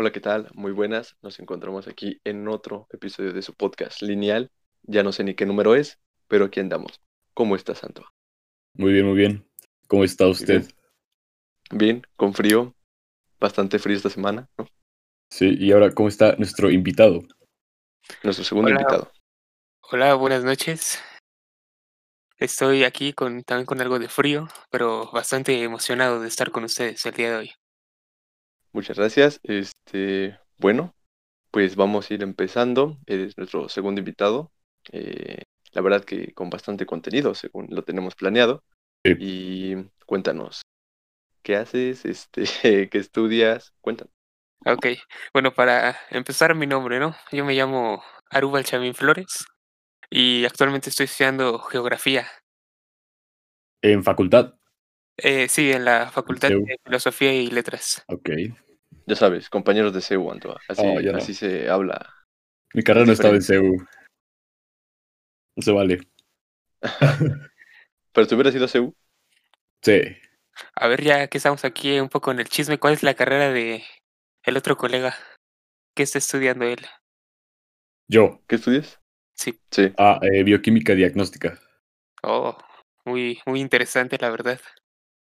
Hola, ¿qué tal? Muy buenas. Nos encontramos aquí en otro episodio de su podcast lineal. Ya no sé ni qué número es, pero aquí andamos. ¿Cómo está, Santo? Muy bien, muy bien. ¿Cómo está usted? Bien. bien, con frío. Bastante frío esta semana, ¿no? Sí, y ahora, ¿cómo está nuestro invitado? Nuestro segundo Hola. invitado. Hola, buenas noches. Estoy aquí con, también con algo de frío, pero bastante emocionado de estar con ustedes el día de hoy. Muchas gracias. Este, bueno, pues vamos a ir empezando. Eres nuestro segundo invitado. Eh, la verdad que con bastante contenido, según lo tenemos planeado. Sí. Y cuéntanos, ¿qué haces? Este, ¿qué estudias? Cuéntanos. Ok, bueno, para empezar mi nombre, ¿no? Yo me llamo Arubal Chamín Flores y actualmente estoy estudiando geografía. En facultad. Eh, sí, en la Facultad CEU. de Filosofía y Letras. Ok. Ya sabes, compañeros de CEU, Antoa. Así, Oh, ya no. así se habla. Mi carrera no estaba en. CEU. No se vale. Pero si hubiera sido CEU, Sí. A ver, ya que estamos aquí un poco en el chisme, ¿cuál es la carrera de el otro colega? ¿Qué está estudiando él? Yo. ¿qué estudias? Sí. Sí. Ah, eh, bioquímica diagnóstica. Oh, muy, muy interesante, la verdad.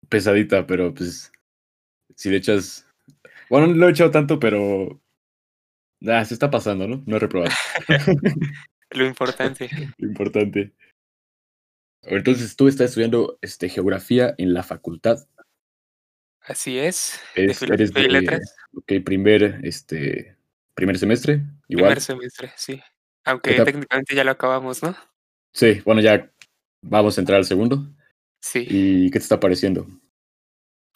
Pesadita, pero pues. Si le echas. Bueno, no lo he echado tanto, pero. Ah, se está pasando, ¿no? No he reprobado. Lo importante. Lo importante. Entonces tú estás estudiando este, geografía en la facultad. Así es. De Es, eres filosofía y de, letras. ok, primer, este, primer semestre, igual. Primer semestre, sí. Aunque técnicamente ya lo acabamos, ¿no? Sí, bueno, ya vamos a entrar al segundo. Sí. ¿Y qué te está pareciendo?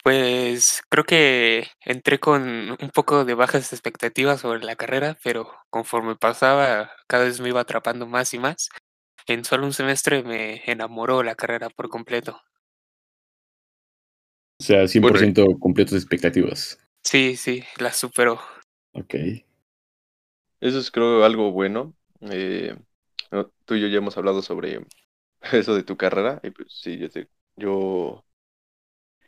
Pues creo que entré con un poco de bajas expectativas sobre la carrera, pero conforme pasaba, cada vez me iba atrapando más y más. En solo un semestre me enamoró la carrera por completo. O sea, 100% Bueno, completos de expectativas. Sí, sí, la superó. Ok. Eso es creo algo bueno. Eh, tú y yo ya hemos hablado sobre eso de tu carrera. Y pues sí, yo, te- yo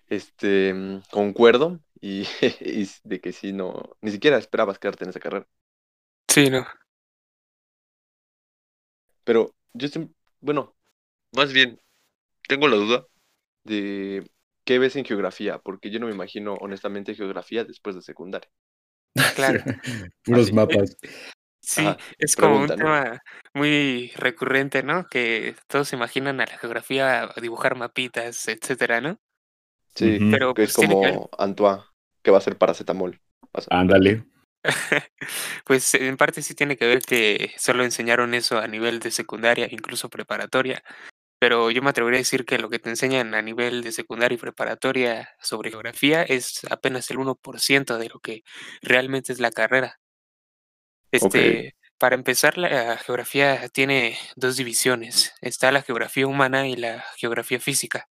este, mm, concuerdo y, y de que sí, no, ni siquiera esperabas quedarte en esa carrera. Sí, no. Pero yo siempre, bueno, más bien, tengo la duda de qué ves en geografía, porque yo no me imagino honestamente geografía después de secundaria. Claro. Puros Así. mapas. Sí, Ajá, es como un tema muy recurrente, ¿no? Que todos se imaginan a la geografía dibujar mapitas, etcétera, ¿no? Sí, Ujú. Pero que es pues que como Antoine, que va a ser paracetamol. Ándale. pues en parte sí tiene que ver que solo enseñaron eso a nivel de secundaria, incluso preparatoria. Pero yo me atrevería a decir que lo que te enseñan a nivel de secundaria y preparatoria sobre geografía es apenas el 1% de lo que realmente es la carrera. Este, para empezar, la geografía tiene dos divisiones. Está la geografía humana y la geografía física.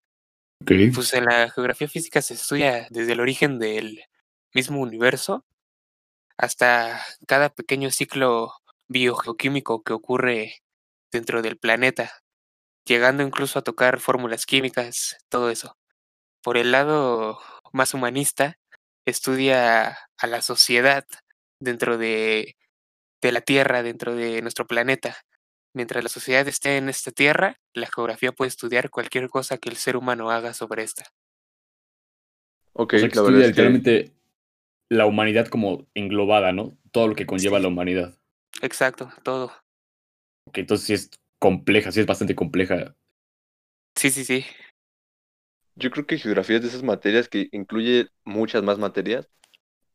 Pues en la geografía física se estudia desde el origen del mismo universo hasta cada pequeño ciclo biogeoquímico que ocurre dentro del planeta, llegando incluso a tocar fórmulas químicas, todo eso. Por el lado más humanista, estudia a la sociedad dentro de, de la Tierra, dentro de nuestro planeta. Mientras la sociedad esté en esta Tierra, la geografía puede estudiar cualquier cosa que el ser humano haga sobre esta. ok, O sea, que la estudia es que literalmente la humanidad como englobada, ¿no? Todo lo que conlleva Sí. la humanidad. Exacto, todo. Ok, entonces sí es compleja, sí es bastante compleja. Sí, sí, sí. yo creo que geografía es de esas materias que incluye muchas más materias,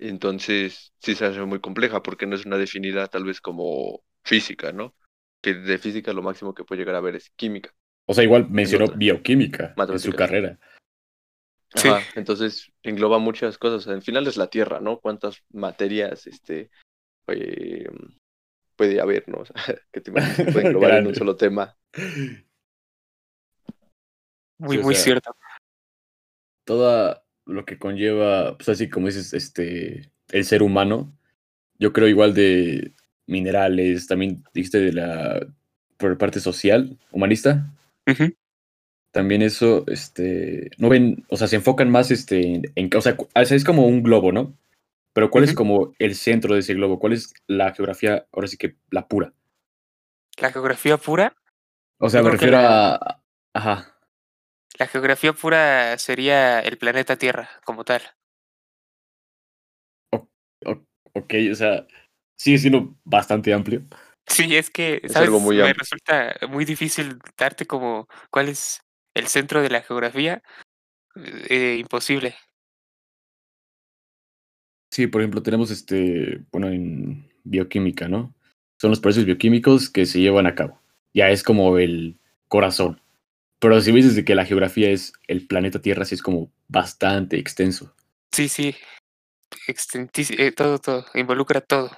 entonces sí se hace muy compleja porque no es una definida tal vez como física, ¿no? Que de física lo máximo que puede llegar a ver es química. O sea, igual mencionó bioquímica en su carrera. Sí. Ajá, entonces engloba muchas cosas. Al final es la Tierra, ¿no? ¿Cuántas materias este, eh, puede haber, ¿no? O sea, que te imaginas que puede englobar en un solo tema. Muy, Sí, muy sea, cierto. Todo lo que conlleva, pues así como dices, este, el ser humano, yo creo igual de minerales, también dijiste de la, por parte social, humanista, también eso, este, no ven, o sea, se enfocan más, este, en, en- o sea, es como un globo, ¿no? Pero ¿cuál es como el centro de ese globo? ¿Cuál es la geografía, ahora sí que la pura? La geografía pura, O sea, Yo me refiero la- a... Ajá. La geografía pura sería el planeta Tierra como tal. O- ok, o sea, sigue siendo bastante amplio. Sí, es que, Es ¿sabes? algo muy Me resulta muy difícil darte como cuál es el centro de la geografía. Eh, imposible. Sí, por ejemplo, tenemos este, bueno, en bioquímica, ¿no? Son los procesos bioquímicos que se llevan a cabo. Ya es como el corazón. Pero si me dices de que la geografía es el planeta Tierra, sí es como bastante extenso. Sí, sí. Extentis- eh, todo, todo. Involucra todo.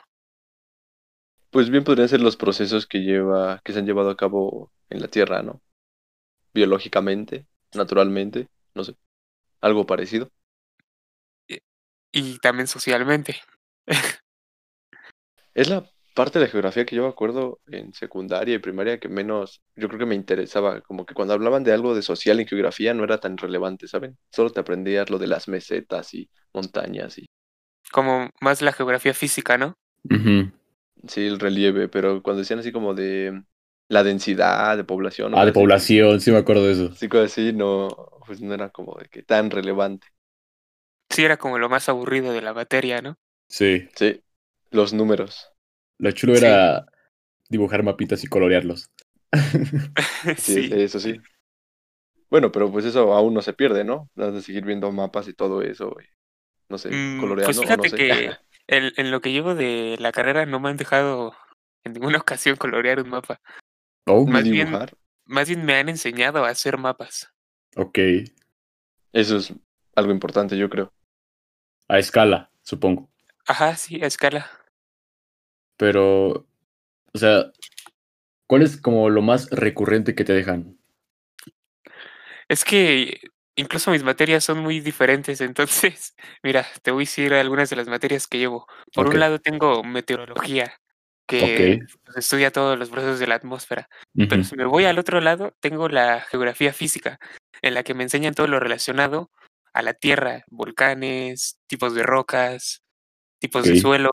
Pues bien podrían ser los procesos que lleva, que se han llevado a cabo en la Tierra, ¿no? Biológicamente, naturalmente, no sé. Algo parecido. Y también socialmente. Es la parte de la geografía que yo me acuerdo en secundaria y primaria que menos, yo creo que me interesaba, como que cuando hablaban de algo de social en geografía no era tan relevante, ¿saben? Solo te aprendías lo de las mesetas y montañas y Como más la geografía física, ¿no? Sí, el relieve, pero cuando decían así como de la densidad de población, o Ah, de así, población, sí me acuerdo de eso. así cosas así, no, pues no era como de que tan relevante. Sí, era como lo más aburrido de la materia, ¿no? Sí. Sí, los números. Lo chulo Sí. era dibujar mapitas y colorearlos. Sí, eso sí. Bueno, pero pues eso aún no se pierde, ¿no? Has de seguir viendo mapas y todo eso, y, no sé, Mm, coloreando pues fíjate no sé. que en, en lo que llevo de la carrera no me han dejado en ninguna ocasión colorear un mapa. Oh, más bien-. Más bien me han enseñado a hacer mapas. ok. Eso es algo importante, yo creo. A escala, supongo. Ajá, sí, a escala. Pero, o sea, ¿cuál es como lo más recurrente que te dejan? Es que incluso mis materias son muy diferentes, entonces, mira, te voy a decir algunas de las materias que llevo. Por un lado tengo meteorología, que estudia todos los procesos de la atmósfera. Pero si me voy al otro lado, tengo la geografía física, en la que me enseñan todo lo relacionado a la Tierra, volcanes, tipos de rocas, tipos de suelo.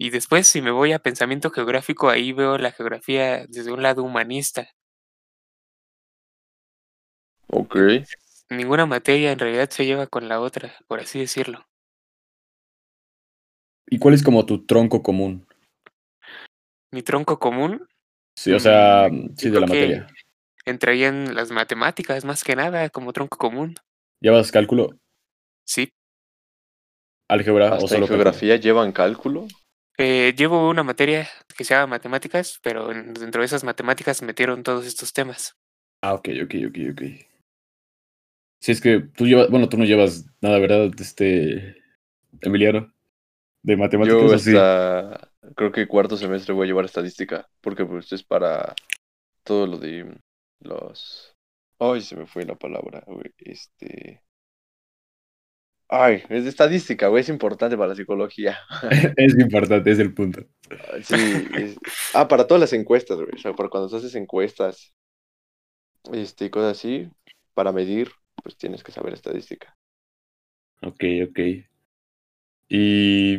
Y después, si me voy a pensamiento geográfico, ahí veo la geografía desde un lado humanista. Ok. Ninguna materia en realidad se lleva con la otra, por así decirlo. ¿Y cuál es como tu tronco común? Mi tronco común Sí, o sea, Mm, sí, de la materia. entraría en las matemáticas más que nada como tronco común. ¿Llevas cálculo? Sí. ¿Álgebra o solo geografía llevan cálculo. Eh, llevo una materia que se llama matemáticas, pero en- dentro de esas matemáticas metieron todos estos temas. Ah, ok, ok, ok, ok. Si es que tú llevas, bueno, tú no llevas nada, ¿verdad? Este, Emiliano, de matemáticas Yo sí? hasta creo que cuarto semestre voy a llevar estadística, porque pues es para todo lo de los... Ay, se me fue la palabra, güey. Este... Ay, es de estadística, güey, es importante para la psicología. es importante, es el punto. Sí, es- ah, para todas las encuestas, güey. O sea, para cuando haces encuestas, este, y cosas así, para medir, pues tienes que saber estadística. Ok, ok. Y,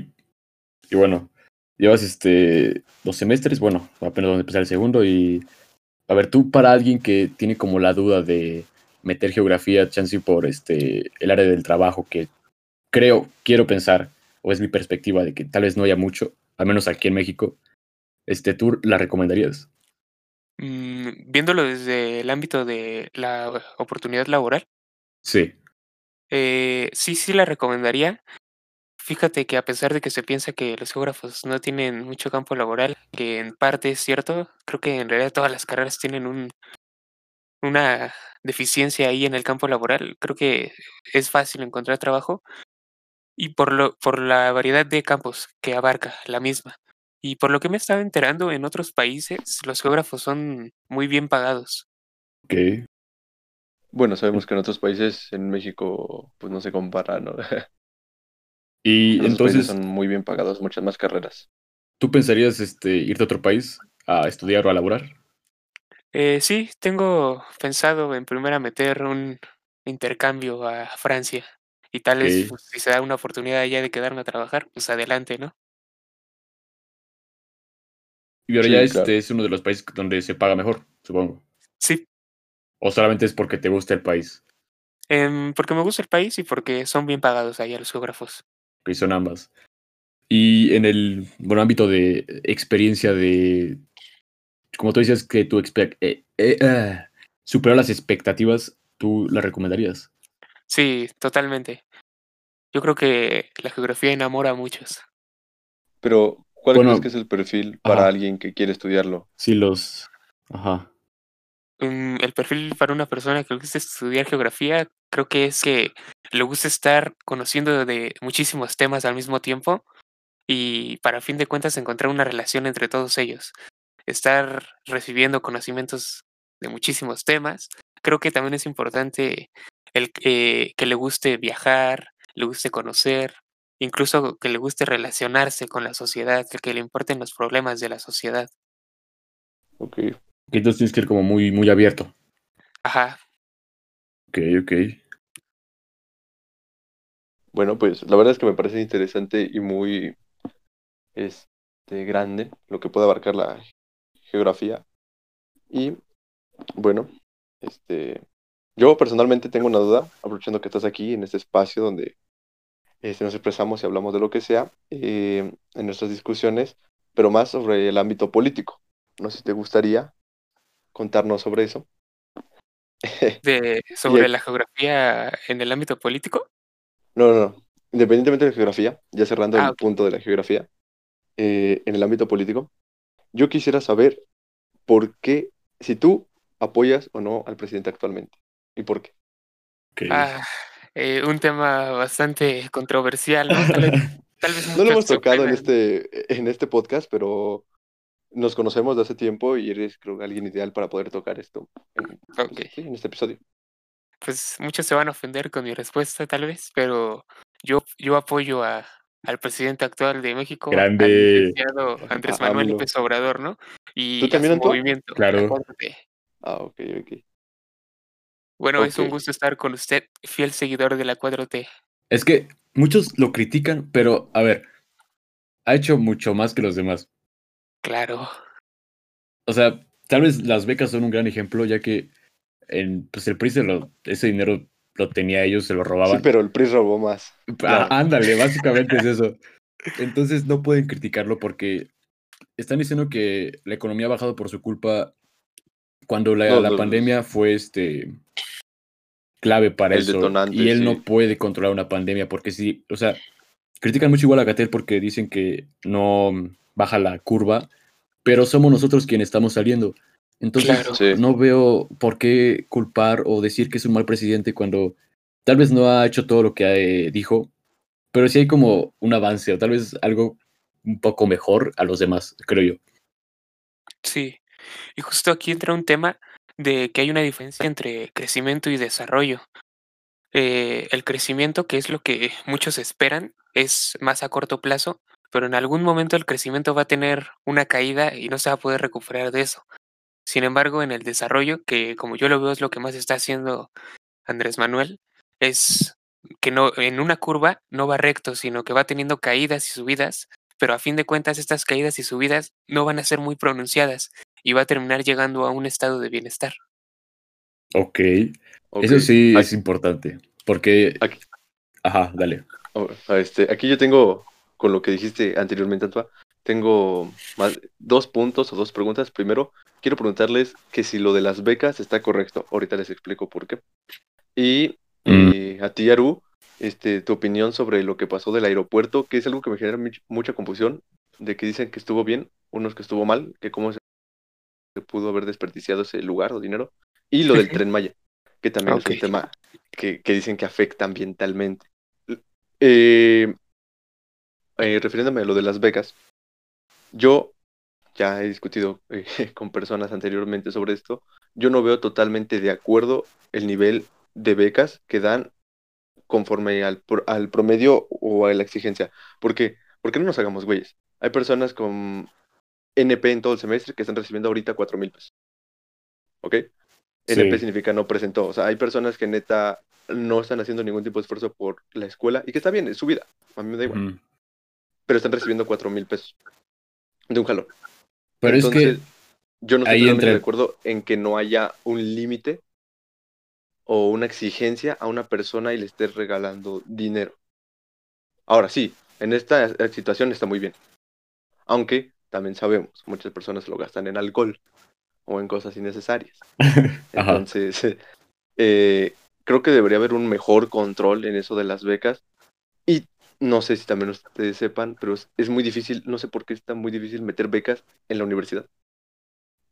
y bueno, llevas este dos semestres, bueno, apenas vamos a empezar el segundo y a ver, tú para alguien que tiene como la duda de meter geografía, chance por este el área del trabajo que creo, quiero pensar, o es mi perspectiva de que tal vez no haya mucho, al menos aquí en México, este, ¿tú la recomendarías? Mm, viéndolo desde el ámbito de la oportunidad laboral, Sí, eh, sí, sí la recomendaría. Fíjate que a pesar de que se piensa que los geógrafos no tienen mucho campo laboral, que en parte es cierto, creo que en realidad todas las carreras tienen un, una deficiencia ahí en el campo laboral. Creo que es fácil encontrar trabajo y por, lo, por la variedad de campos que abarca la misma. Y por lo que me he estado enterando, en otros países los geógrafos son muy bien pagados. ok. Bueno, sabemos que en otros países, en México, pues no se compara, ¿no? Y En entonces, son muy bien pagados, muchas más carreras. ¿tú pensarías este, irte a otro país a estudiar o a laborar? Eh, sí, tengo pensado en primera meter un intercambio a Francia Y tal vez pues, si se da una oportunidad ya de quedarme a trabajar, pues adelante, ¿no? Y ahora Sí, ya claro. este es uno de los países donde se paga mejor, supongo. Sí, O solamente es porque te gusta el país, em, porque me gusta el país y porque son bien pagados allá los geógrafos. que son ambas. Y en el bueno, ámbito de experiencia de, como tú dices, que tu eh, eh, ah, superó las expectativas, ¿tú la recomendarías? Sí, totalmente. Yo creo que la geografía enamora a muchos. Pero, ¿cuál Bueno, crees que es el perfil para ajá. alguien que quiere estudiarlo? Sí, los... Ajá. Mm, el perfil para una persona que le gusta estudiar geografía, creo que es que le gusta estar conociendo de muchísimos temas al mismo tiempo y para fin de cuentas encontrar una relación entre todos ellos. Estar recibiendo conocimientos de muchísimos temas. Creo que también es importante el que, que le guste viajar, le guste conocer, incluso que le guste relacionarse con la sociedad, que, que le importen los problemas de la sociedad. Ok. Entonces tienes que ir como muy, muy abierto. Ajá, Ok, ok. Bueno, pues la verdad es que me parece interesante y muy este, grande lo que puede abarcar la geografía. Y bueno, este, yo personalmente tengo una duda, aprovechando que estás aquí en este espacio donde este, nos expresamos y hablamos de lo que sea eh, en nuestras discusiones, pero más sobre el ámbito político. No sé si te gustaría contarnos sobre eso. de, sobre la geografía en el ámbito político. No, no, no. Independientemente de la geografía, ya cerrando Ah, el punto de la geografía, eh, en el ámbito político, yo quisiera saber por qué, si tú apoyas o no al presidente actualmente. ¿Y por qué? Ah, eh, un tema bastante controversial, ¿no? Tal vez, tal vez No lo hemos tocado en este, en este podcast, pero nos conocemos de hace tiempo y eres, creo, alguien ideal para poder tocar esto en, pues, Ok. sí, en este episodio. Pues muchos se van a ofender con mi respuesta, tal vez, pero yo, yo apoyo a, al presidente actual de México, al Grande. licenciado Andrés A Manuel. López Obrador, ¿no? ¿Tú Y a también, su Antoine? movimiento, la Claro. 4T. Ah, ok, ok. Bueno, es un gusto estar con usted, fiel seguidor de la 4T. Es que muchos lo critican, pero a ver, ha hecho mucho más que los demás. Claro. O sea, tal vez las becas son un gran ejemplo, ya que en, pues el PRI se lo- ese dinero lo tenía ellos, se lo Sí, robaban. pero el PRI robó más. Ah, claro. ándale, básicamente es eso. Entonces no pueden criticarlo porque están diciendo que la economía ha bajado por su culpa cuando la, No, la no, pandemia fue este clave para El eso. detonante, y él sí. no puede controlar una pandemia porque sí, o sea, critican mucho igual a Gatel porque dicen que no baja la curva, pero somos nosotros quienes estamos saliendo. Entonces Claro. Sí. no veo por qué culpar o decir que es un mal presidente cuando tal vez no ha hecho todo lo que eh, dijo, pero sí hay como un avance o tal vez algo un poco mejor a los demás, creo yo. Sí, y justo aquí entra un tema de que hay una diferencia entre crecimiento y desarrollo. Eh, el crecimiento, que es lo que muchos esperan, es más a corto plazo, pero en algún momento el crecimiento va a tener una caída y no se va a poder recuperar de eso. Sin embargo, en el desarrollo, que como yo lo veo es lo que más está haciendo Andrés Manuel, es que no en una curva no va recto, sino que va teniendo caídas y subidas, pero a fin de cuentas estas caídas y subidas no van a ser muy pronunciadas y va a terminar llegando a un estado de bienestar. Ok, Ok. eso sí Aquí- es importante, porque... Aquí- Ajá, dale. Oh, Este, aquí yo tengo, con lo que dijiste anteriormente, Antoine, tengo más, dos puntos o dos preguntas. Primero, quiero preguntarles que si lo de las becas está correcto. Ahorita les explico por qué. Y Mm. eh, a ti, Aru, este, tu opinión sobre lo que pasó del aeropuerto, que es algo que me genera much- mucha confusión, de que dicen que estuvo bien, unos que estuvo mal, que cómo se pudo haber desperdiciado ese lugar o dinero. Y lo del tren Maya, que también es un tema que, que dicen que afecta ambientalmente. Eh, eh, refiriéndome a lo de las becas, yo ya he discutido eh, con personas anteriormente sobre esto, yo no veo totalmente de acuerdo el nivel de becas que dan conforme al, al promedio o a la exigencia. ¿Por qué? Porque no nos hagamos güeyes. Hay personas con NP en todo el semestre que están recibiendo ahorita cuatro mil pesos. ¿Ok? NP Sí. significa no presentó. O sea, hay personas que neta no están haciendo ningún tipo de esfuerzo por la escuela y que está bien, es su vida. A mí me da igual. Pero están recibiendo cuatro mil pesos de un jalón. Pero Entonces, es que yo no estoy entra- de acuerdo en que no haya un límite o una exigencia a una persona y le estés regalando dinero. Ahora sí, en esta situación está muy bien. Aunque también sabemos, muchas personas lo gastan en alcohol o en cosas innecesarias. Entonces, eh, creo que debería haber un mejor control en eso de las becas. Y no sé si también ustedes sepan, pero es, es muy difícil, no sé por qué está muy difícil meter becas en la universidad.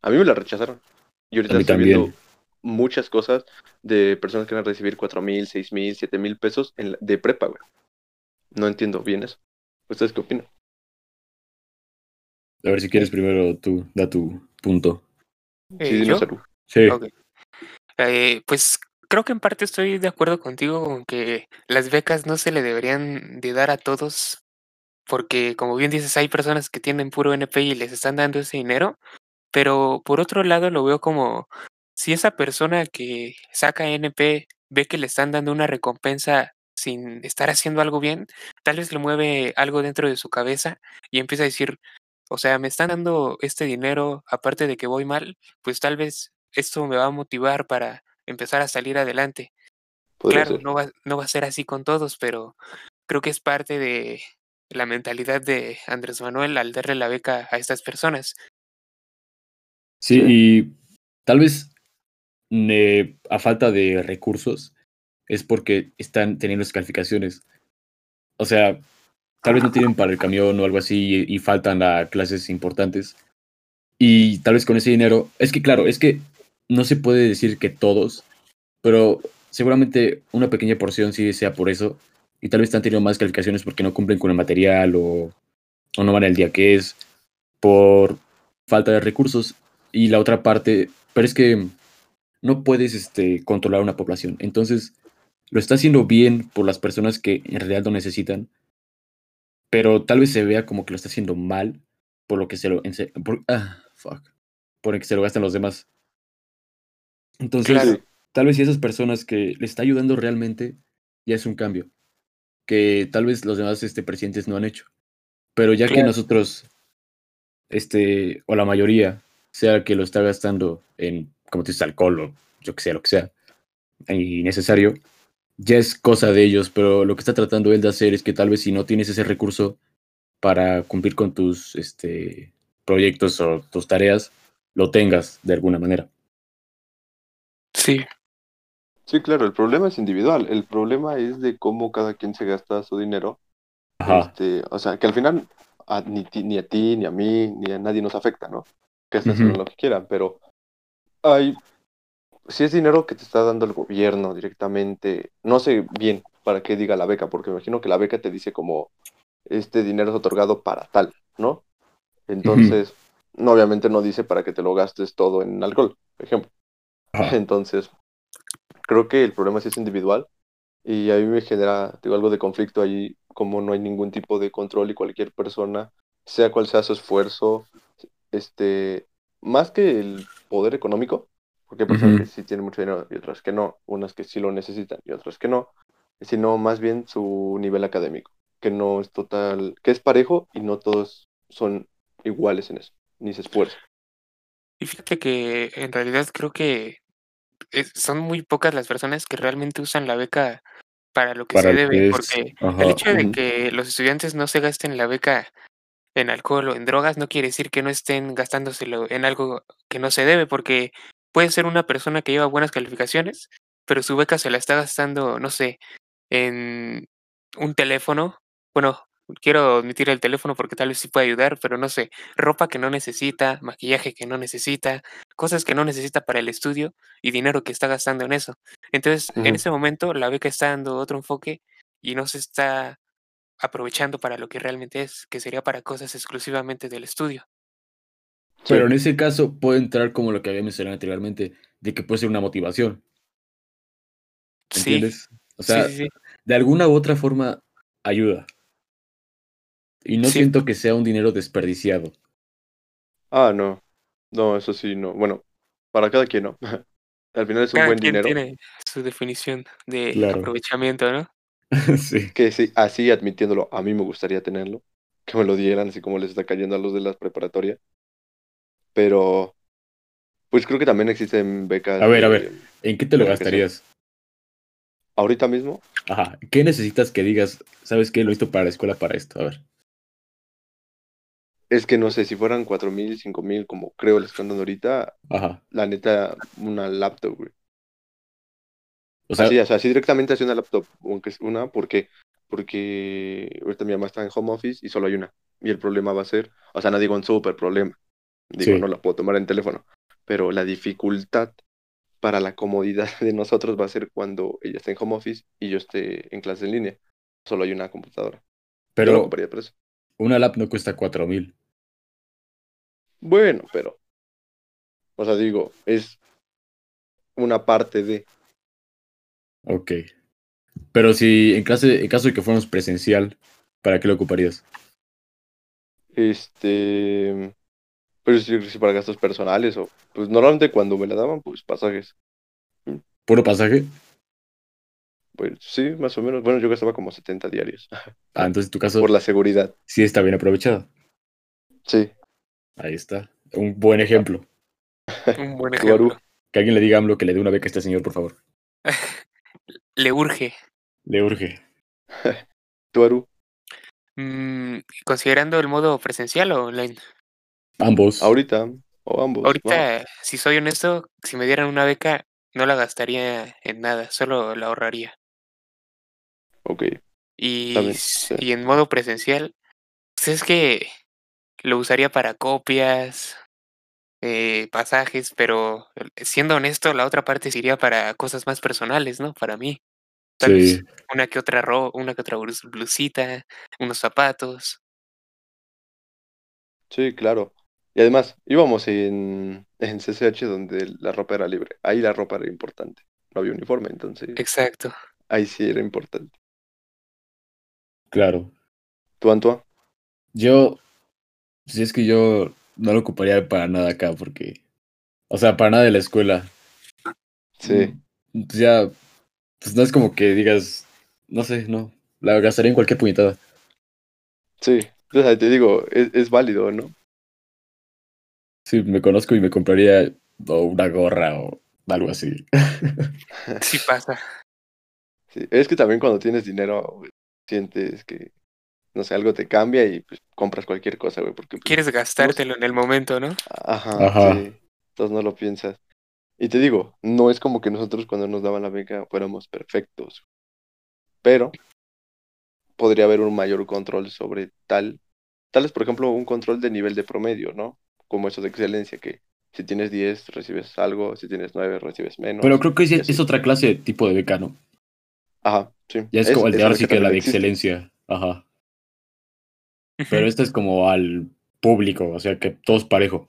A mí me la rechazaron. Y ahorita estoy también. viendo muchas cosas de personas que van a recibir cuatro mil, seis mil, siete mil pesos en la- de prepa, güey. No entiendo bien eso. ¿Ustedes qué opinan? A ver si quieres primero tú, da tu punto. Eh, Sí, ¿yo? Sí. Eh, pues creo que en parte estoy de acuerdo contigo con que las becas no se le deberían de dar a todos, porque como bien dices, hay personas que tienen puro NP y les están dando ese dinero, pero por otro lado lo veo como si esa persona que saca NP ve que le están dando una recompensa sin estar haciendo algo bien, tal vez le mueve algo dentro de su cabeza y empieza a decir, o sea, me están dando este dinero, aparte de que voy mal, pues tal vez esto me va a motivar para empezar a salir adelante. Claro, ser. no va, no va a ser así con todos, pero creo que es parte de la mentalidad de Andrés Manuel al darle la beca a estas personas. Sí, y tal vez a falta de recursos es porque están teniendo esas calificaciones. O sea, tal vez no tienen para el camión o algo así y, faltan a clases importantes. Y tal vez con ese dinero, es que claro, es que no se puede decir que todos, pero seguramente una pequeña porción sí sea por eso. Y tal vez están teniendo más calificaciones porque no cumplen con el material o, o no van el día que es por falta de recursos. Y la otra parte, pero es que no puedes este, controlar una población. Entonces, lo está haciendo bien por las personas que en realidad lo necesitan, pero tal vez se vea como que lo está haciendo mal por lo que se lo por, ah, fuck, por el que se lo gastan los demás. Entonces, Claro. tal vez si esas personas que le está ayudando realmente ya es un cambio que tal vez los demás este, presidentes no han hecho. Pero ya que nosotros, este, o la mayoría, sea que lo está gastando en, como tú dices, alcohol o yo que sé, lo que sea, innecesario, ya es cosa de ellos, pero lo que está tratando él de hacer es que tal vez si no tienes ese recurso para cumplir con tus este, proyectos o tus tareas, lo tengas de alguna manera. Sí, Sí, claro, el problema es individual. El problema es de cómo cada quien se gasta su dinero. Ajá. Este, o sea, que al final a- ni, ti- ni a ti, ni a mí, ni a nadie nos afecta, ¿no? Que estén haciendo Ujú. lo que quieran, pero hay, si es dinero que te está dando el gobierno directamente, no sé bien para qué diga la beca, porque me imagino que la beca te dice como este dinero es otorgado para tal, ¿no? Entonces, no, obviamente no dice para que te lo gastes todo en alcohol, por ejemplo. Entonces, creo que el problema sí es individual y a mí me genera digo, algo de conflicto ahí, como no hay ningún tipo de control y cualquier persona, sea cual sea su esfuerzo, este, más que el poder económico, porque hay personas que sí tienen mucho dinero y otras que no, unas que sí lo necesitan y otras que no, sino más bien su nivel académico, que no es total, que es parejo y no todos son iguales en eso, ni se esfuerzan. y fíjate que en realidad creo que es- son muy pocas las personas que realmente usan la beca para lo que Para se debe, que es, porque ajá. el hecho de que los estudiantes no se gasten la beca en alcohol o en drogas no quiere decir que no estén gastándoselo en algo que no se debe, porque puede ser una persona que lleva buenas calificaciones, pero su beca se la está gastando, no sé, en un teléfono. Bueno, quiero admitir el teléfono porque tal vez sí puede ayudar, pero no sé, ropa que no necesita, maquillaje que no necesita, cosas que no necesita para el estudio y dinero que está gastando en eso. Entonces, en ese momento la beca está dando otro enfoque y no se está aprovechando para lo que realmente es, que sería para cosas exclusivamente del estudio. Pero en ese caso puede entrar como lo que había mencionado anteriormente, de que puede ser una motivación, Sí, ¿entiendes? O sí, sea, sí, sí. de alguna u otra forma ayuda. Y no Sí. siento que sea un dinero desperdiciado. Ah, no. No, eso sí, no. Bueno, para cada quien no. Al final es un Cada buen quien dinero tiene su definición de Claro. aprovechamiento, ¿no? sí. que sí, así admitiéndolo, a mí me gustaría tenerlo, que me lo dieran, así como les está cayendo a los de las preparatorias. Pero, pues creo que también existen becas. A ver, a ver. ¿En qué te lo gastarías? Ahorita mismo, Ajá. ¿Qué necesitas que digas? ¿Sabes qué? Lo hizo para la escuela para esto. A ver. es que no sé, si fueran cuatro mil, cinco mil, como creo les están dando ahorita, Ajá. la neta, una laptop, güey. O sea, así, o sea, así directamente hacia una laptop, aunque es una, porque, porque ahorita mi mamá está en home office y solo hay una. Y el problema va a ser, o sea, no digo un súper problema, digo, Sí. no la puedo tomar en teléfono, pero la dificultad para la comodidad de nosotros va a ser cuando ella esté en home office y yo esté en clase en línea. Solo hay una computadora. Pero compraría por eso. una lap no cuesta cuatro mil. Bueno, pero, o sea, digo, es una parte de, Ok. Pero si en clase, en caso de que fuéramos presencial, ¿para qué lo ocuparías? este, pero si, si para gastos personales o, pues normalmente cuando me la daban, pues pasajes. ¿Puro pasaje? Pues sí, más o menos. Bueno, yo gastaba como 70 diarios Ah, entonces tu caso por la seguridad. sí está bien aprovechado. Sí. Ahí está. Un buen ejemplo. Un buen ejemplo. Que alguien le diga a AMLO que le dé una beca a este señor, por favor. Le urge. Le urge. ¿Tú, Aru? Mm, considerando el modo presencial o online. Ambos. Ahorita o ambos. Ahorita, si soy honesto, si me dieran una beca, no la gastaría en nada, solo la ahorraría. Ok. Y, sí. y en modo presencial, pues es que lo usaría para copias, eh, pasajes, pero siendo honesto, la otra parte sería para cosas más personales, ¿no? Para mí. Tal Sí. vez una que otra ro una que otra blusita, unos zapatos. Sí, claro. Y además, íbamos en, en CCH donde la ropa era libre. Ahí la ropa era importante. No había uniforme, entonces Exacto. ahí sí era importante. Claro. ¿Tú, Antoine? Yo, si es que yo no lo ocuparía para nada acá, porque, o sea, para nada de la escuela. Sí. Pues ya, pues no es como que digas, no sé, no, la gastaría en cualquier puñetada. Sí. O sea, te digo, es, es válido, ¿no? Sí, me conozco y me compraría o una gorra o algo así. Sí pasa. Sí. Es que también cuando tienes dinero, sientes que, no sé, algo te cambia y pues compras cualquier cosa, güey, porque pues, Quieres gastártelo en el momento, ¿no? Ajá, Ajá. sí. Entonces no lo piensas. Y te digo, no es como que nosotros cuando nos daban la beca fuéramos perfectos. Pero podría haber un mayor control sobre tal. Tal es, por ejemplo, un control de nivel de promedio, ¿no? Como eso de excelencia, que si tienes 10 recibes algo, si tienes 9 recibes menos. Pero creo que es, es otra clase de tipo de beca, ¿no? Ajá, sí. Ya es, como el de ahora sí que la de existe. excelencia. Ajá. Pero esta es como al público, o sea que todos parejo.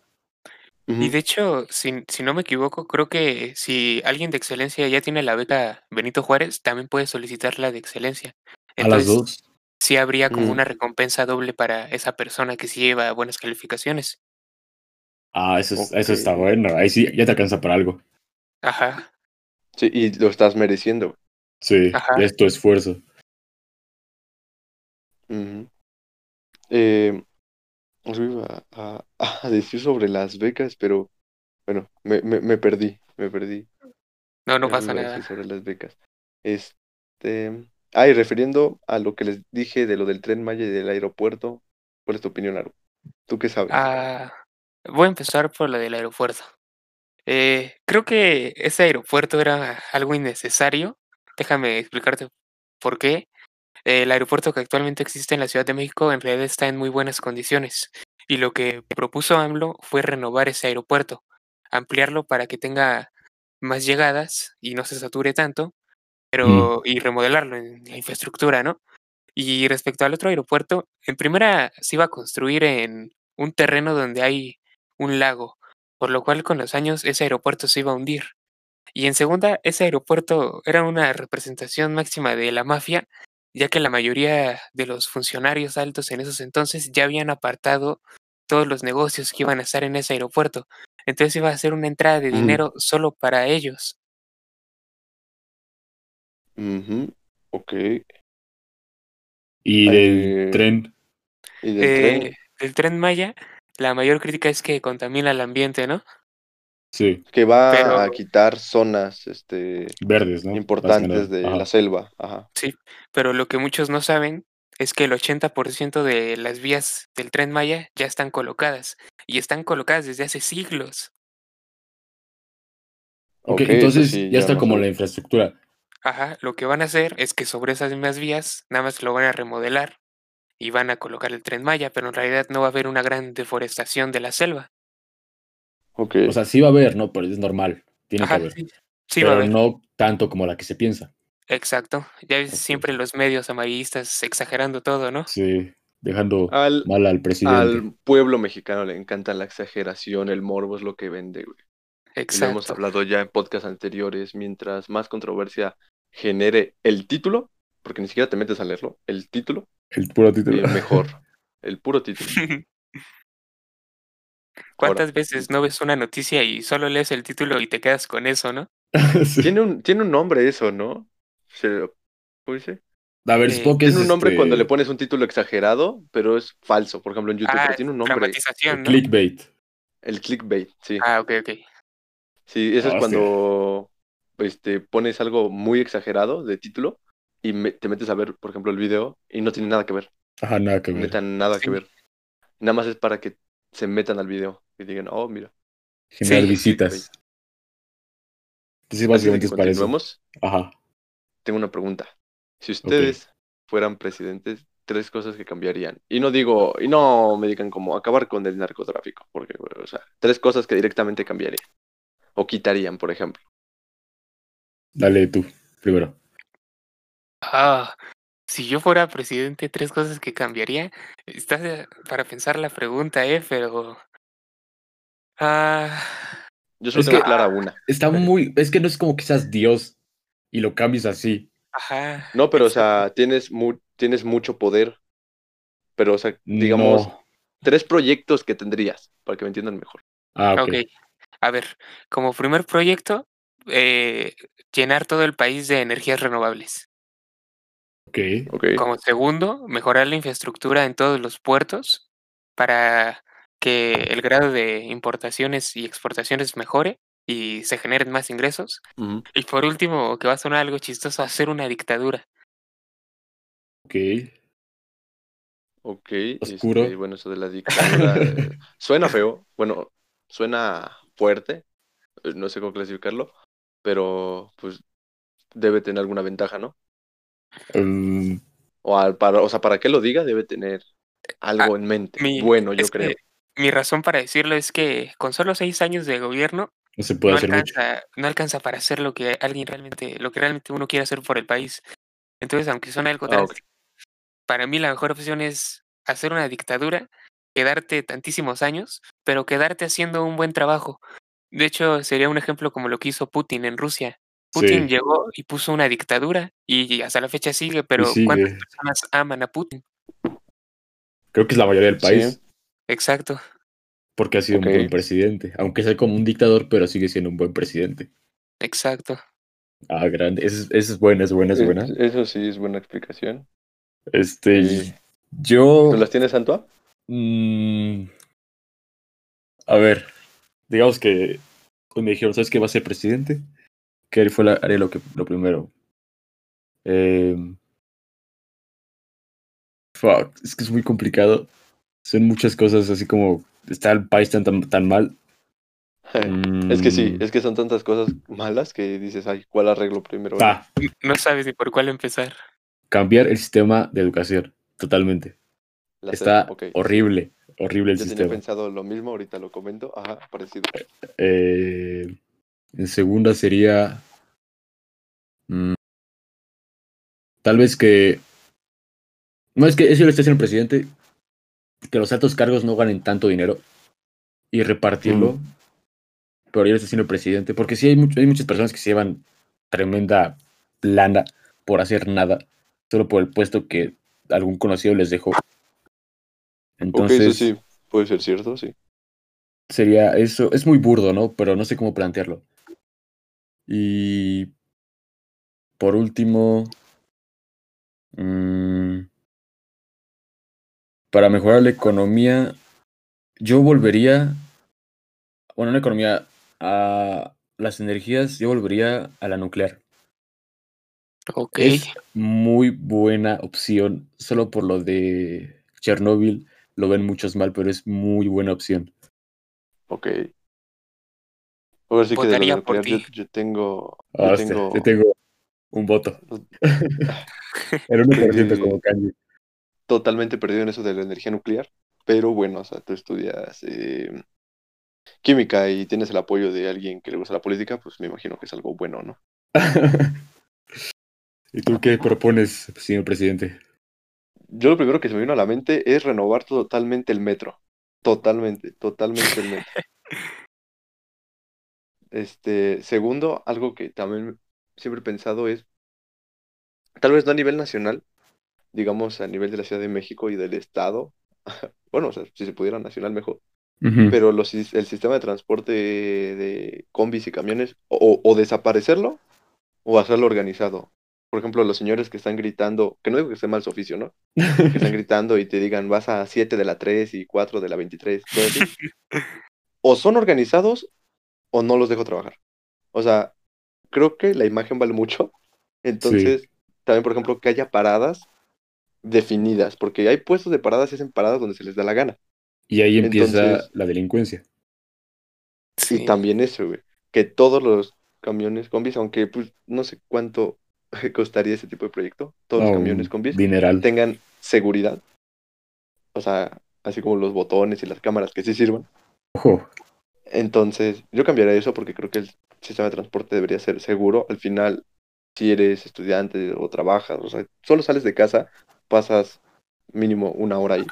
Ujú. Y de hecho, si, si no me equivoco, creo que si alguien de excelencia ya tiene la beca Benito Juárez, también puede solicitar la de excelencia. A las Entonces, dos. sí habría como Ujú. una recompensa doble para esa persona que sí lleva buenas calificaciones. Ah, eso, es- eso está bueno. Ahí sí, ya te alcanza para algo. Ajá, Sí, y lo estás mereciendo. Sí, Ajá. es tu esfuerzo. Ujú. Eh, os iba a, a decir sobre las becas, pero bueno, me, me, me perdí, me perdí. no, no pasa iba a decir nada. sobre las becas. Este, ah, y refiriendo a lo que les dije de lo del Tren Maya y del aeropuerto, ¿cuál es tu opinión, Aru? ¿Tú qué sabes? Ah, voy a empezar por la del aeropuerto. Eh, creo que ese aeropuerto era algo innecesario. Déjame explicarte por qué. El aeropuerto que actualmente existe en la Ciudad de México en realidad está en muy buenas condiciones. Y lo que propuso AMLO fue renovar ese aeropuerto, ampliarlo para que tenga más llegadas y no se sature tanto, pero y remodelarlo en la infraestructura, ¿no? Y respecto al otro aeropuerto, en primera se iba a construir en un terreno donde hay un lago, por lo cual con los años ese aeropuerto se iba a hundir. Y en segunda, ese aeropuerto era una representación máxima de la mafia, ya que la mayoría de los funcionarios altos en esos entonces ya habían apartado todos los negocios que iban a estar en ese aeropuerto. Entonces iba a ser una entrada de dinero solo para ellos. Ok. Y del Eh, tren, Y del Eh, tren, el tren Maya, la mayor crítica es que contamina el ambiente, ¿no? sí, que va pero- a quitar zonas este, verdes, ¿no? Importantes de Ajá. la selva. Ajá. Pero lo que muchos no saben es que el 80% de las vías del tren Maya ya están colocadas. Y están colocadas desde hace siglos. Ok, entonces sí, ya está no como la infraestructura. Ajá, lo que van a hacer es que sobre esas mismas vías nada más lo van a remodelar y van a colocar el tren Maya, pero en realidad no va a haber una gran deforestación de la selva. Ok. O sea, sí va a haber, ¿no? Pero es normal, tiene Ajá, que haber. sí, sí va a pero haber. no tanto como la que se piensa. Exacto. Ya ves siempre los medios amarillistas exagerando todo, ¿no? Sí, dejando Al, mal al presidente. al pueblo mexicano le encanta la exageración, el morbo es lo que vende, güey. Y lo hemos Exacto. hablado ya en podcasts anteriores. Mientras más controversia genere el título, porque ni siquiera te metes a leerlo, el título, El puro título. eh, mejor. El puro título. ¿Cuántas veces no ves una noticia y solo lees el título y te quedas con eso, no? Sí. Tiene un, tiene un nombre eso, ¿no? Se- ¿Cómo dice? A ver, Eh, supongo que es Tiene un nombre este, cuando le pones un título exagerado, pero es falso. Por ejemplo, en YouTube, ah, pero tiene un nombre. ¿no? clickbait. El clickbait, sí. Ah, ok, ok. Sí, eso Ah, es cuando este, pones algo muy exagerado de título y me- te metes a ver, por ejemplo, el video y no tiene nada que ver. Ajá, nada que ver. Neta, nada que Sí. ver. Nada más es para que se metan al video y digan, oh, mira. Generar Sí. visitas. De básicamente es para eso. Ajá. tengo una pregunta. Si ustedes fueran presidentes, tres cosas que cambiarían. Y no digo, y no me digan como acabar con el narcotráfico, porque, o sea, tres cosas que directamente cambiarían. O quitarían, por ejemplo. Dale tú, primero. Ah, si yo fuera presidente, tres cosas que cambiaría. Estás para pensar la pregunta, ¿eh? Pero... Ah, Yo solo Es tengo que- clara una. Está muy. Es que no es como que seas Dios y lo cambies así. ajá. No, pero, o sea, tienes, mu- tienes mucho poder. Pero, o sea, digamos, No. tres proyectos que tendrías, para que me entiendan mejor. Ah, ok. Ok. A ver, como primer proyecto, eh, llenar todo el país de energías renovables. Ok. Ok. Como segundo, mejorar la infraestructura en todos los puertos para que el grado de importaciones y exportaciones mejore y se generen más ingresos. Y por último, que va a sonar algo chistoso, hacer una dictadura. Ok. Ok. Oscuro. este, bueno, eso de la dictadura eh, suena feo. Bueno, suena fuerte. eh, No sé cómo clasificarlo. Pero, pues, debe tener alguna ventaja, ¿no? Um, O, al- para, o sea, para que lo diga, debe tener algo en mente. Ah, Mi- bueno, yo creo. Mi razón para decirlo es que con solo seis años de gobierno no se puede no hacer mucho. alcanza, no alcanza para hacer lo que alguien realmente, lo que realmente uno quiere hacer por el país. Entonces, aunque suene algo Ah, drástico, para mí la mejor opción es hacer una dictadura, quedarte tantísimos años, pero quedarte haciendo un buen trabajo. De hecho, sería un ejemplo como lo que hizo Putin en Rusia. Putin Sí. llegó y puso una dictadura y hasta la fecha sigue, pero ¿cuántas personas aman a Putin? Creo que es la mayoría del Sí. país. Exacto. Porque ha sido un buen presidente. Aunque sea como un dictador, pero sigue siendo un buen presidente. Exacto. Ah, grande. Esa es, es buena, es buena, es buena. Es- Eso sí es buena explicación. Este. Sí. Yo. ¿Tú las tienes, Antoa? Mm, a ver, digamos que pues me dijeron, ¿sabes qué va a ser presidente? Que fue la, lo que lo primero. Em, fuck, es que es muy complicado. Son muchas cosas así como está el país tan tan, tan mal. Es que sí, Mm, es que son tantas cosas malas que dices, ay, ¿cuál arreglo primero? ah, No sabes ni por cuál empezar. cambiar el sistema de educación, totalmente. La Está horrible, horrible el Yo tenía sistema. pensado lo mismo, ahorita lo comento. Ajá, parecido. Eh, en segunda sería. mm, tal vez que. No es que eso lo esté haciendo el presidente. Que los altos cargos no ganen tanto dinero. Y repartirlo. Pero ya lo está haciendo el presidente. Porque sí hay, mucho- hay muchas personas que se llevan tremenda plana por hacer nada. Solo por el puesto que algún conocido les dejó. Entonces eso sí, puede ser cierto, sí. sería eso. Es muy burdo, ¿no? Pero no sé cómo plantearlo. Y por último, mm, para mejorar la economía, yo volvería, bueno, la economía, a las energías, yo volvería a la nuclear. Ok. Es muy buena opción, solo por lo de Chernóbil, lo ven muchos mal, pero es muy buena opción. Ok. Ahora sí que de por nuclear, yo, ti. yo tengo. Yo Ah, tengo. yo tengo un voto. El 1% Sí. como Kanye. totalmente perdido en eso de la energía nuclear, pero bueno, o sea, tú estudias eh, química y tienes el apoyo de alguien que le gusta la política, pues me imagino que es algo bueno, ¿no? ¿Y tú qué propones, señor presidente? Yo lo primero que se me vino a la mente es renovar totalmente el metro. Totalmente, totalmente el metro. Este, segundo, algo que también siempre he pensado es, tal vez no a nivel nacional, digamos a nivel de la Ciudad de México y del Estado, bueno, o sea, si se pudiera nacional mejor, pero los, el sistema de transporte de combis y camiones, o, o desaparecerlo o hacerlo organizado. Por ejemplo, los señores que están gritando, que no digo que esté mal su oficio, ¿no? Que están gritando y te digan, vas a 7 de la 3 y 4 de la 23, todo así. O son organizados o no los dejo trabajar. O sea, creo que la imagen vale mucho. Entonces, también, por ejemplo, que haya paradas definidas, porque hay puestos de paradas y hacen paradas donde se les da la gana. Y ahí empieza Entonces- la delincuencia. Sí. Y también eso, güey, que todos los camiones combis, aunque pues no sé cuánto costaría ese tipo de proyecto, todos los No, camiones combis Dineral. tengan seguridad. O sea, así como los botones y las cámaras que sí sirvan. Ojo. Entonces, yo cambiaría eso porque creo que el sistema de transporte debería ser seguro. Al final, si eres estudiante o trabajas, o sea, solo sales de casa, pasas mínimo una hora ahí.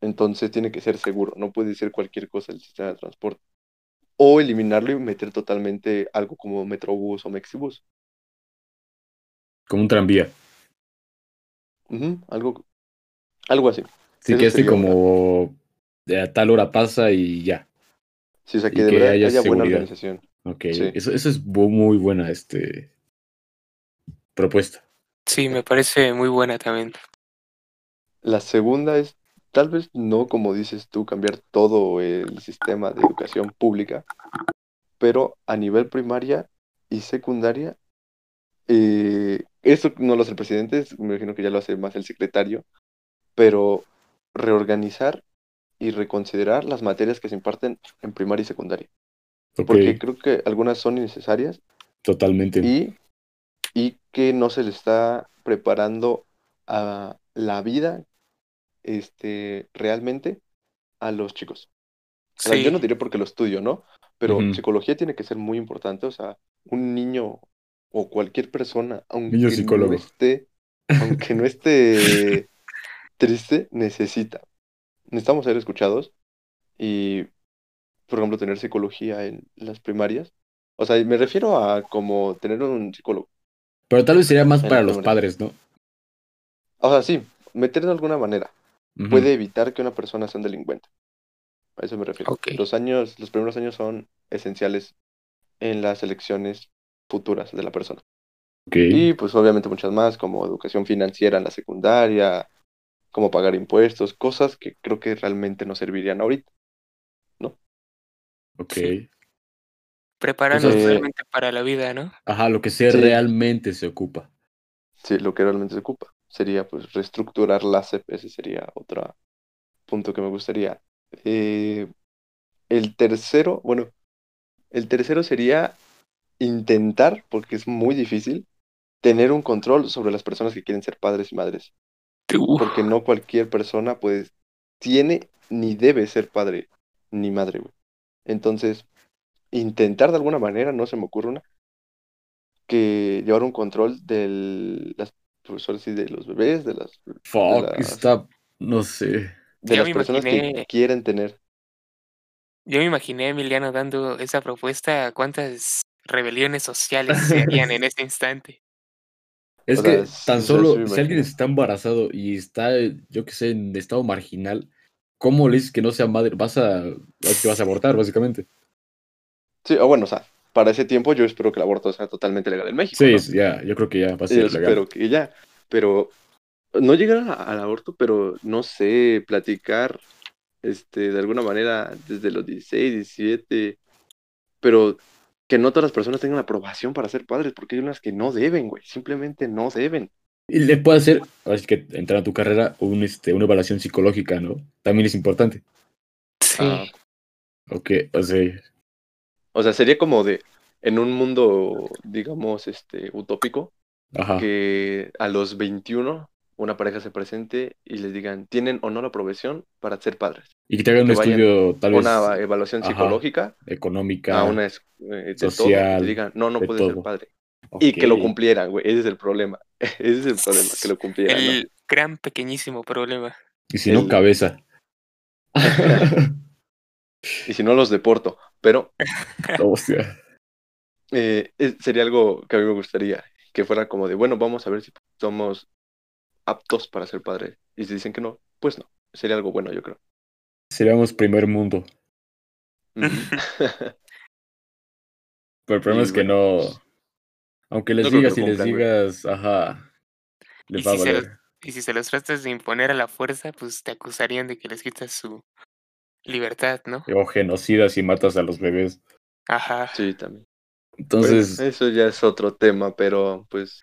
Entonces tiene que ser seguro, no puede ser cualquier cosa el sistema de transporte. O eliminarlo y meter totalmente algo como Metrobús o Mexibus. Como un tranvía. Algo, algo así. Sí, Eso que este una. como a tal hora pasa y ya. Sí, o sea, Y que de que verdad haya haya buena organización. Ok. Sí. Eso, eso es muy buena este propuesta. Sí, me parece muy buena también. La segunda es, tal vez no como dices tú, cambiar todo el sistema de educación pública, pero a nivel primaria y secundaria, eh, eso no lo hace el presidente, es- me imagino que ya lo hace más el secretario, pero reorganizar y reconsiderar las materias que se imparten en primaria y secundaria, porque creo que algunas son innecesarias Totalmente. y, y que no se le está preparando a la vida este, realmente a los chicos. O sea, Sí, yo no diré porque lo estudio, ¿no? Pero psicología tiene que ser muy importante. O sea, un niño o cualquier persona, aunque Niño no psicólogo. esté, aunque no esté triste, necesita. Necesitamos ser escuchados y, por ejemplo, tener psicología en las primarias. O sea, me refiero a como tener un psicólogo. Pero tal vez sería más para los padres, ¿no? O sea, sí, meter de alguna manera. Puede evitar que una persona sea un delincuente. A eso me refiero. Los años, los primeros años son esenciales en las elecciones futuras de la persona. Y pues obviamente muchas más, como educación financiera en la secundaria, cómo pagar impuestos, cosas que creo que realmente no servirían ahorita. Ok. Sí. prepararnos Eh, realmente para la vida, ¿no? Ajá, lo que se Sí. realmente se ocupa. Sí, lo que realmente se ocupa sería pues reestructurar la SEP, ese sería otro punto que me gustaría. Eh, el tercero, bueno, el tercero sería intentar, porque es muy difícil, tener un control sobre las personas que quieren ser padres y madres, porque no cualquier persona pues tiene ni debe ser padre ni madre, güey. Entonces, intentar de alguna manera, no se me ocurre una, que llevar un control de las, ahora sí, de los bebés, de las, Fuck, las- está. No sé. de Ya las personas que quieren tener. yo me imaginé a Emiliano dando esa propuesta, cuántas rebeliones sociales se harían en este instante. Es O que sea, tan solo si alguien está embarazado y está, yo que sé, en estado marginal, ¿cómo le dices que no sea madre? Vas a, que vas a abortar, básicamente. Sí, o bueno, o sea, para ese tiempo yo espero que el aborto sea totalmente legal en México. Sí, ya, yo creo que ya va a Yo ser legal. espero que ya, pero no llegar a- al aborto, pero no sé, platicar este, de alguna manera desde los 16, 17, pero que no todas las personas tengan la aprobación para ser padres, porque hay unas que no deben, güey, simplemente no deben. Y le puede hacer, así que entrar a tu carrera, un, este, una evaluación psicológica, ¿no? También es importante. Sí. Ah, Ok, o sea, o sea, sería como de, en un mundo, digamos, este, utópico, ajá. que a los 21 una pareja se presente y les digan, ¿tienen o no la aprobación para ser padres? Y que te hagan un que estudio tal vez Una evaluación ajá, psicológica económica. a una eh, de todo, y social, te digan, no, no de puedes ser todo. padre. Y que lo cumplieran, güey, ese es el problema. Ese es el problema, que lo cumplieran. ¿no? El gran pequeñísimo problema. Y si no, cabeza. Y si no, los deporto. Pero Hostia. eh, sería algo que a mí me gustaría, que fuera como de, bueno, vamos a ver si somos aptos para ser padres. Y si dicen que no, pues no. Sería algo bueno, yo creo. Seríamos primer mundo. Pero el problema Y es que bueno, no. pues, Aunque les no digas y les digas, ajá. Les Y va a si se los- valer. Y si se los tratas de imponer a la fuerza, pues te acusarían de que les quitas su libertad, ¿no? O genocidas y matas a los bebés. Ajá. sí, también. Entonces, eso ya es otro tema, pero pues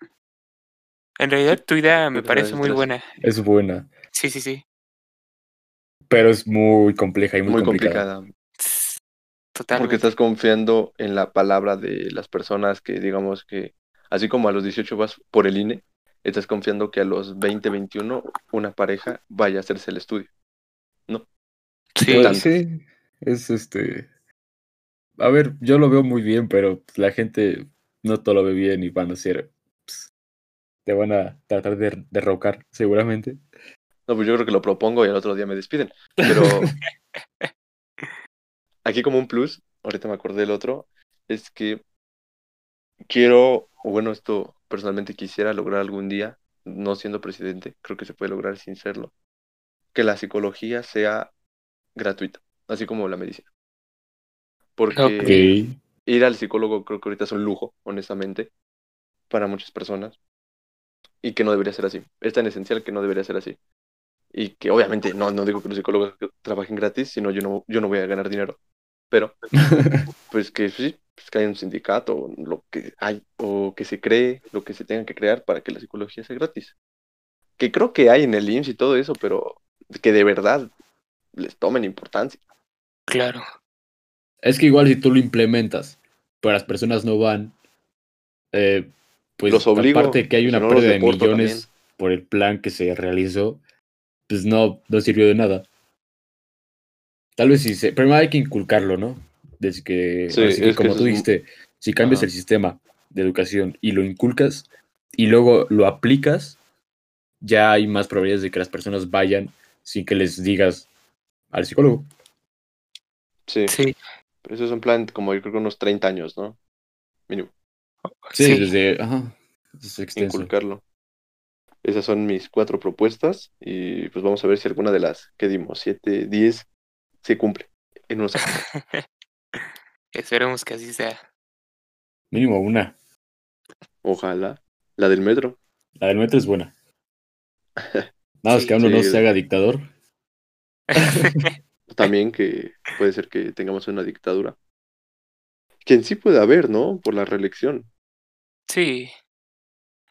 En realidad tu idea me parece muy buena. es buena. Sí, sí, sí. Pero es muy compleja y muy, muy complicada. complicada. Tss, Porque Totalmente. estás confiando en la palabra de las personas que, digamos que, así como a los 18 vas por el INE, estás confiando que a los 20, 21 una pareja vaya a hacerse el estudio. Sí. Pues, sí, es este. A ver, yo lo veo muy bien, pero la gente no todo lo ve bien y van a ser. Te van a tratar de derrocar, seguramente. No, pues yo creo que lo propongo y al otro día me despiden. Pero aquí como un plus, ahorita me acordé del otro, es que quiero, o bueno, esto personalmente quisiera lograr algún día, no siendo presidente, creo que se puede lograr sin serlo, que la psicología sea gratuita, así como la medicina. Porque ir al psicólogo creo que ahorita es un lujo, honestamente, para muchas personas. Y que no debería ser así. Es tan esencial que no debería ser así. Y que obviamente no, no digo que los psicólogos trabajen gratis, sino yo no, yo no voy a ganar dinero. Pero, pues que sí, pues que haya un sindicato, lo que hay, o que se cree, lo que se tenga que crear para que la psicología sea gratis. Que creo que hay en el IMSS y todo eso, pero que de verdad les tomen importancia. Claro. Es que igual si tú lo implementas, pero las personas no van, eh, pues Los obligo, aparte de que hay si una no, los pérdida de millones también. por el plan que se realizó, pues no, no sirvió de nada. Tal vez sí se, primero hay que inculcarlo, ¿no? Desde que, Sí, ahora sí que como tú dijiste, si cambias Ajá. el sistema de educación y lo inculcas y luego lo aplicas, ya hay más probabilidades de que las personas vayan sin que les digas al psicólogo. Sí, Sí. pero eso es un plan como yo creo que unos 30 años, ¿no? Mínimo, Sí, Sí. desde, ajá, es inculcarlo. Esas son mis cuatro propuestas y pues vamos a ver si alguna de las que dimos, 7, 10, se cumple en unos años. Esperemos que así sea. Mínimo una. Ojalá. La del metro. La del metro es buena. Nada, es Sí. que uno no se haga dictador. También que puede ser que tengamos una dictadura. Que en sí puede haber, ¿no? Por la reelección. Sí.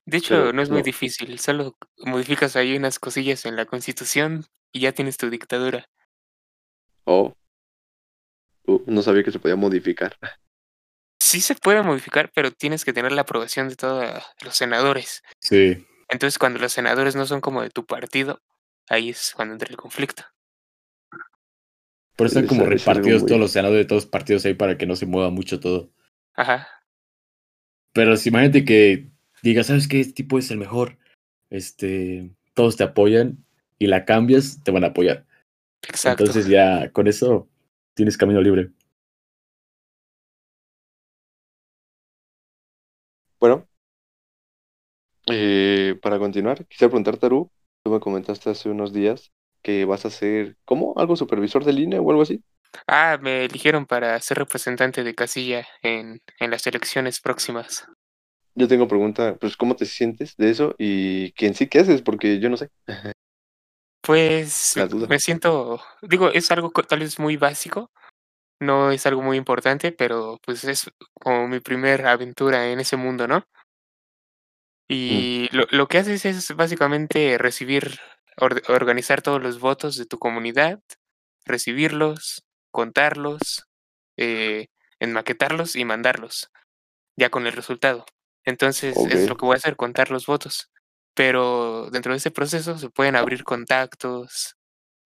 De hecho, Pero, no es muy no. difícil. Solo modificas ahí unas cosillas en la constitución y ya tienes tu dictadura. Oh. Uh, no sabía que se podía modificar. Sí se puede modificar, pero tienes que tener la aprobación de todos los senadores. Sí. Entonces, cuando los senadores no son como de tu partido, ahí es cuando entra el conflicto. Pero están Esa- como es algo repartidos muy- todos los senadores de todos los partidos ahí para que no se mueva mucho todo. Ajá. Pero si imagínate que digas, ¿sabes qué? Este tipo es el mejor. Este, todos te apoyan y la cambias, te van a apoyar. Exacto. Entonces ya con eso tienes camino libre. Bueno, eh, para continuar, quisiera preguntarte, Aru, tú me comentaste hace unos días que vas a ser, ¿cómo? ¿Algo supervisor de línea o algo así? Ah, me eligieron para ser representante de casilla en, en las elecciones próximas. Yo tengo pregunta, pues, ¿cómo te sientes de eso? Y quién sí, ¿qué haces? Porque yo no sé. Pues me siento, digo, es algo tal vez muy básico, no es algo muy importante, pero pues es como mi primera aventura en ese mundo, ¿no? Y lo, lo que haces es básicamente recibir, or- organizar todos los votos de tu comunidad, recibirlos, contarlos, eh, enmaquetarlos y mandarlos, ya con el resultado. Entonces es lo que voy a hacer, contar los votos. Pero dentro de ese proceso se pueden abrir contactos,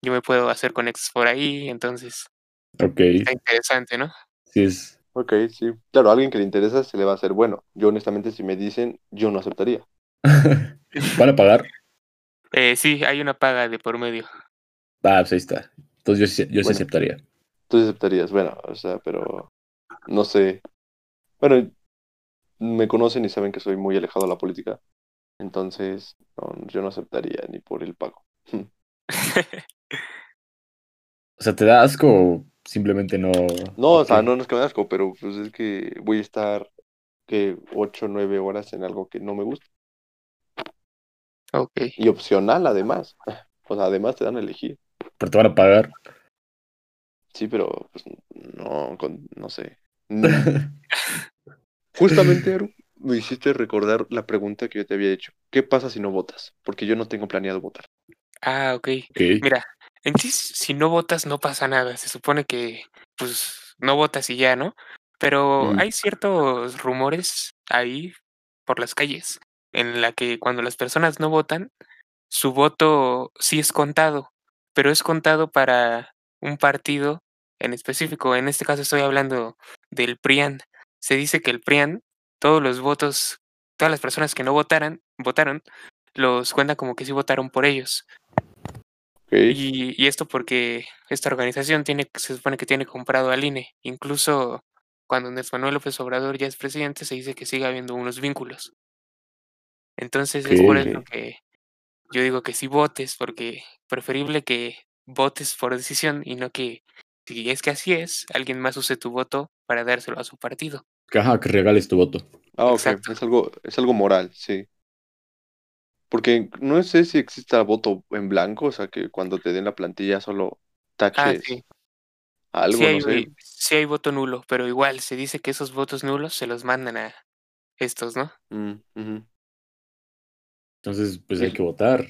yo me puedo hacer conexos por ahí, entonces Ok, está interesante, ¿no? sí es. Ok, sí. Claro, a alguien que le interesa se le va a hacer bueno. Yo, honestamente, si me dicen, yo no aceptaría. ¿Van a pagar? Eh, sí, hay una paga de por medio. Ah, pues ahí está. Entonces yo, sí- yo sí aceptaría. Tú aceptarías, bueno, o sea, pero no sé. Bueno, me conocen y saben que soy muy alejado de la política. Entonces, no, yo no aceptaría ni por el pago. O sea, ¿te da asco o simplemente no? No, o sea, no, no es que me da asco, pero pues es que voy a estar que 8 o 9 horas en algo que no me gusta. ok. Y opcional, además. O sea, además te dan a elegir. Pero te van a pagar. Sí, pero pues no, con- no sé. Mm, Justamente, Aru, me hiciste recordar la pregunta que yo te había hecho. ¿Qué pasa si no votas? Porque yo no tengo planeado votar. Ah, ok. Ok. Mira, en sí, si no votas no pasa nada. Se supone que, pues, no votas y ya, ¿no? Pero Ujú. hay ciertos rumores ahí por las calles en la que cuando las personas no votan, su voto sí es contado, pero es contado para un partido en específico. En este caso estoy hablando del PRIAN. Se dice que el PRIAN, todos los votos, todas las personas que no votaran, votaron, los cuenta como que sí votaron por ellos. Y, y esto porque esta organización tiene, se supone que tiene comprado al INE. Incluso cuando Andrés Manuel López Obrador ya es presidente, se dice que sigue habiendo unos vínculos. Entonces es por eso que yo digo que sí votes, porque preferible que votes por decisión y no que, si es que así es, alguien más use tu voto para dárselo a su partido. Ajá, que regales tu voto. Ah, ok. Exacto. Es algo, es algo moral, sí. Porque no sé si exista voto en blanco, o sea, que cuando te den la plantilla solo Ah, taches sí. algo, Sí hay, no sé. sí hay voto nulo, pero igual se dice que esos votos nulos se los mandan a estos, ¿no? Mm. Entonces, pues hay que votar.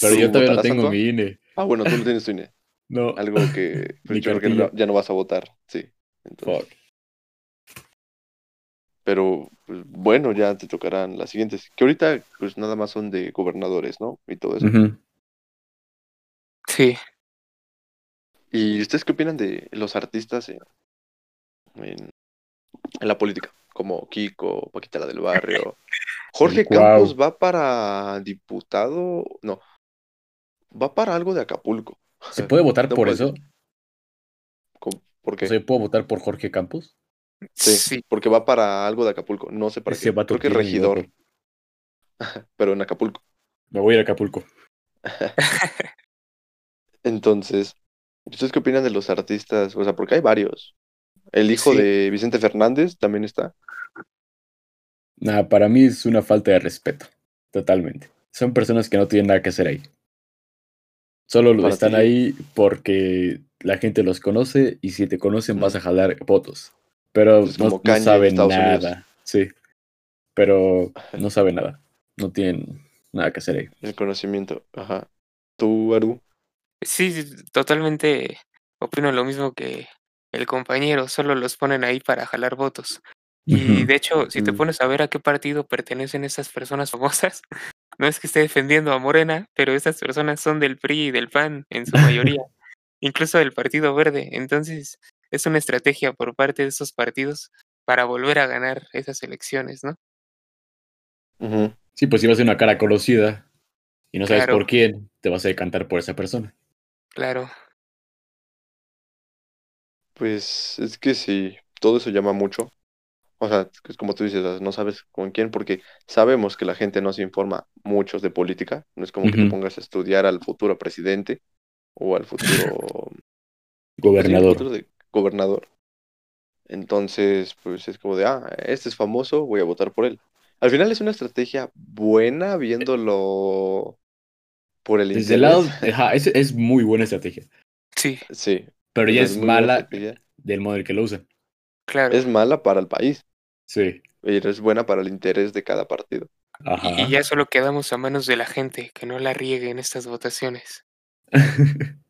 Pero ¿Tú yo todavía no tengo mi INE. Ah, bueno, tú no tienes tu INE. No. Algo que pues, yo creo que cartilla. no- ya no vas a votar, sí. Entonces, Fuck. pero pues, bueno, ya te tocarán las siguientes, que ahorita pues nada más son de gobernadores, ¿no? Y todo eso. Sí. ¿Y ustedes qué opinan de los artistas en, en, en la política? Como Kiko, Paquita la del Barrio. Jorge. Campos va para diputado, no, va para algo de Acapulco. ¿Se puede votar No por puede eso? ser. ¿Cómo- ¿Por O qué? sea, ¿yo puedo votar por Jorge Campos? Sí, Sí. porque va para algo de Acapulco. No sé para Ese qué. Creo que regidor, pero en Acapulco. Me voy a ir a Acapulco. Entonces, ¿ustedes qué opinan de los artistas? O sea, porque hay varios. El hijo Sí. de Vicente Fernández también está. Nada, para mí es una falta de respeto. Totalmente. Son personas que no tienen nada que hacer ahí. Solo lo están ti. ahí porque la gente los conoce y si te conocen vas a jalar votos. Pero no, no saben Unidos. nada. Sí. Pero no saben nada. No tienen nada que hacer ahí. El conocimiento. Ajá. ¿Tú, Aru? Sí, sí, totalmente opino lo mismo que el compañero, solo los ponen ahí para jalar votos. Y de hecho, si te pones a ver a qué partido pertenecen estas personas famosas, no es que esté defendiendo a Morena, pero estas personas son del PRI y del PAN en su mayoría, incluso del Partido Verde. Entonces, es una estrategia por parte de esos partidos para volver a ganar esas elecciones, ¿no? Sí, pues si vas a ser una cara conocida y no sabes Claro. por quién, te vas a decantar por esa persona. Claro, Pues es que sí, todo eso llama mucho. O sea, es como tú dices, no sabes con quién, porque sabemos que la gente no se informa muchos de política. No es como que te pongas a estudiar al futuro presidente o al futuro pues sí, Gobernador. futuro de gobernador. Entonces, pues es como de, ah, este es famoso, voy a votar por él. Al final es una estrategia buena viéndolo por el Desde el lado, es, es muy buena estrategia, Sí, Sí, pero ya es buena mala del modo en el que lo usan. claro. Es mala para el país, Sí, pero es buena para el interés de cada partido. Y, ajá. y ya solo quedamos a manos de la gente, que no la riegue en estas votaciones.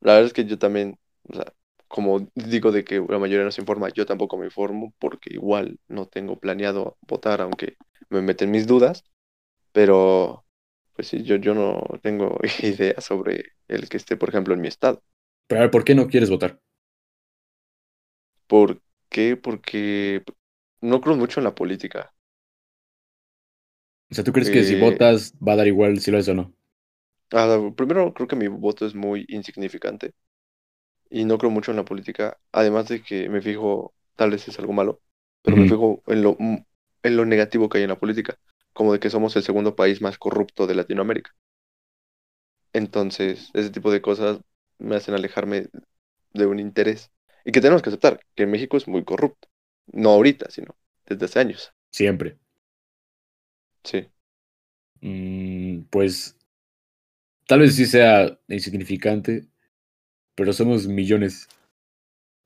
La verdad es que yo también, o sea, como digo de que la mayoría no se informa, yo tampoco me informo porque igual no tengo planeado votar, aunque me meten mis dudas, pero pues sí, yo, yo no tengo idea sobre el que esté, por ejemplo, en mi estado. Pero a ver, ¿por qué no quieres votar? ¿Por qué? Porque no creo mucho en la política. O sea, ¿tú crees que si Eh, votas va a dar igual si lo haces o no? Ah, primero, creo que mi voto es muy insignificante y no creo mucho en la política, además de que me fijo, tal vez es algo malo, pero me fijo en lo, mm, en lo negativo que hay en la política, como de que somos el segundo país más corrupto de Latinoamérica. Entonces, ese tipo de cosas me hacen alejarme de un interés y que tenemos que aceptar que México es muy corrupto, no ahorita, sino desde hace años. Siempre. Sí, Mm, pues tal vez sí sea insignificante, pero somos millones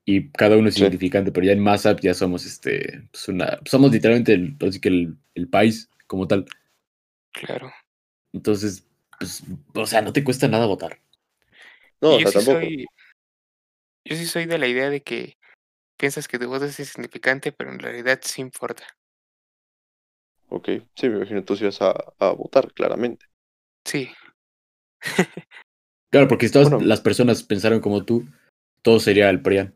y cada uno es Sí. insignificante, pero ya en masa ya somos este, pues una, somos literalmente el, así que el, el país como tal. Claro. Entonces, pues, o sea, no te cuesta nada votar. no, Y o yo sea, sí tampoco. soy, yo sí soy de la idea de que piensas que tu voto es insignificante, pero en realidad sí importa. Ok, sí, me imagino tú sí vas a, a votar, claramente. Sí, Claro, porque si todas Bueno. las personas pensaron como tú, todo sería el PRIAN.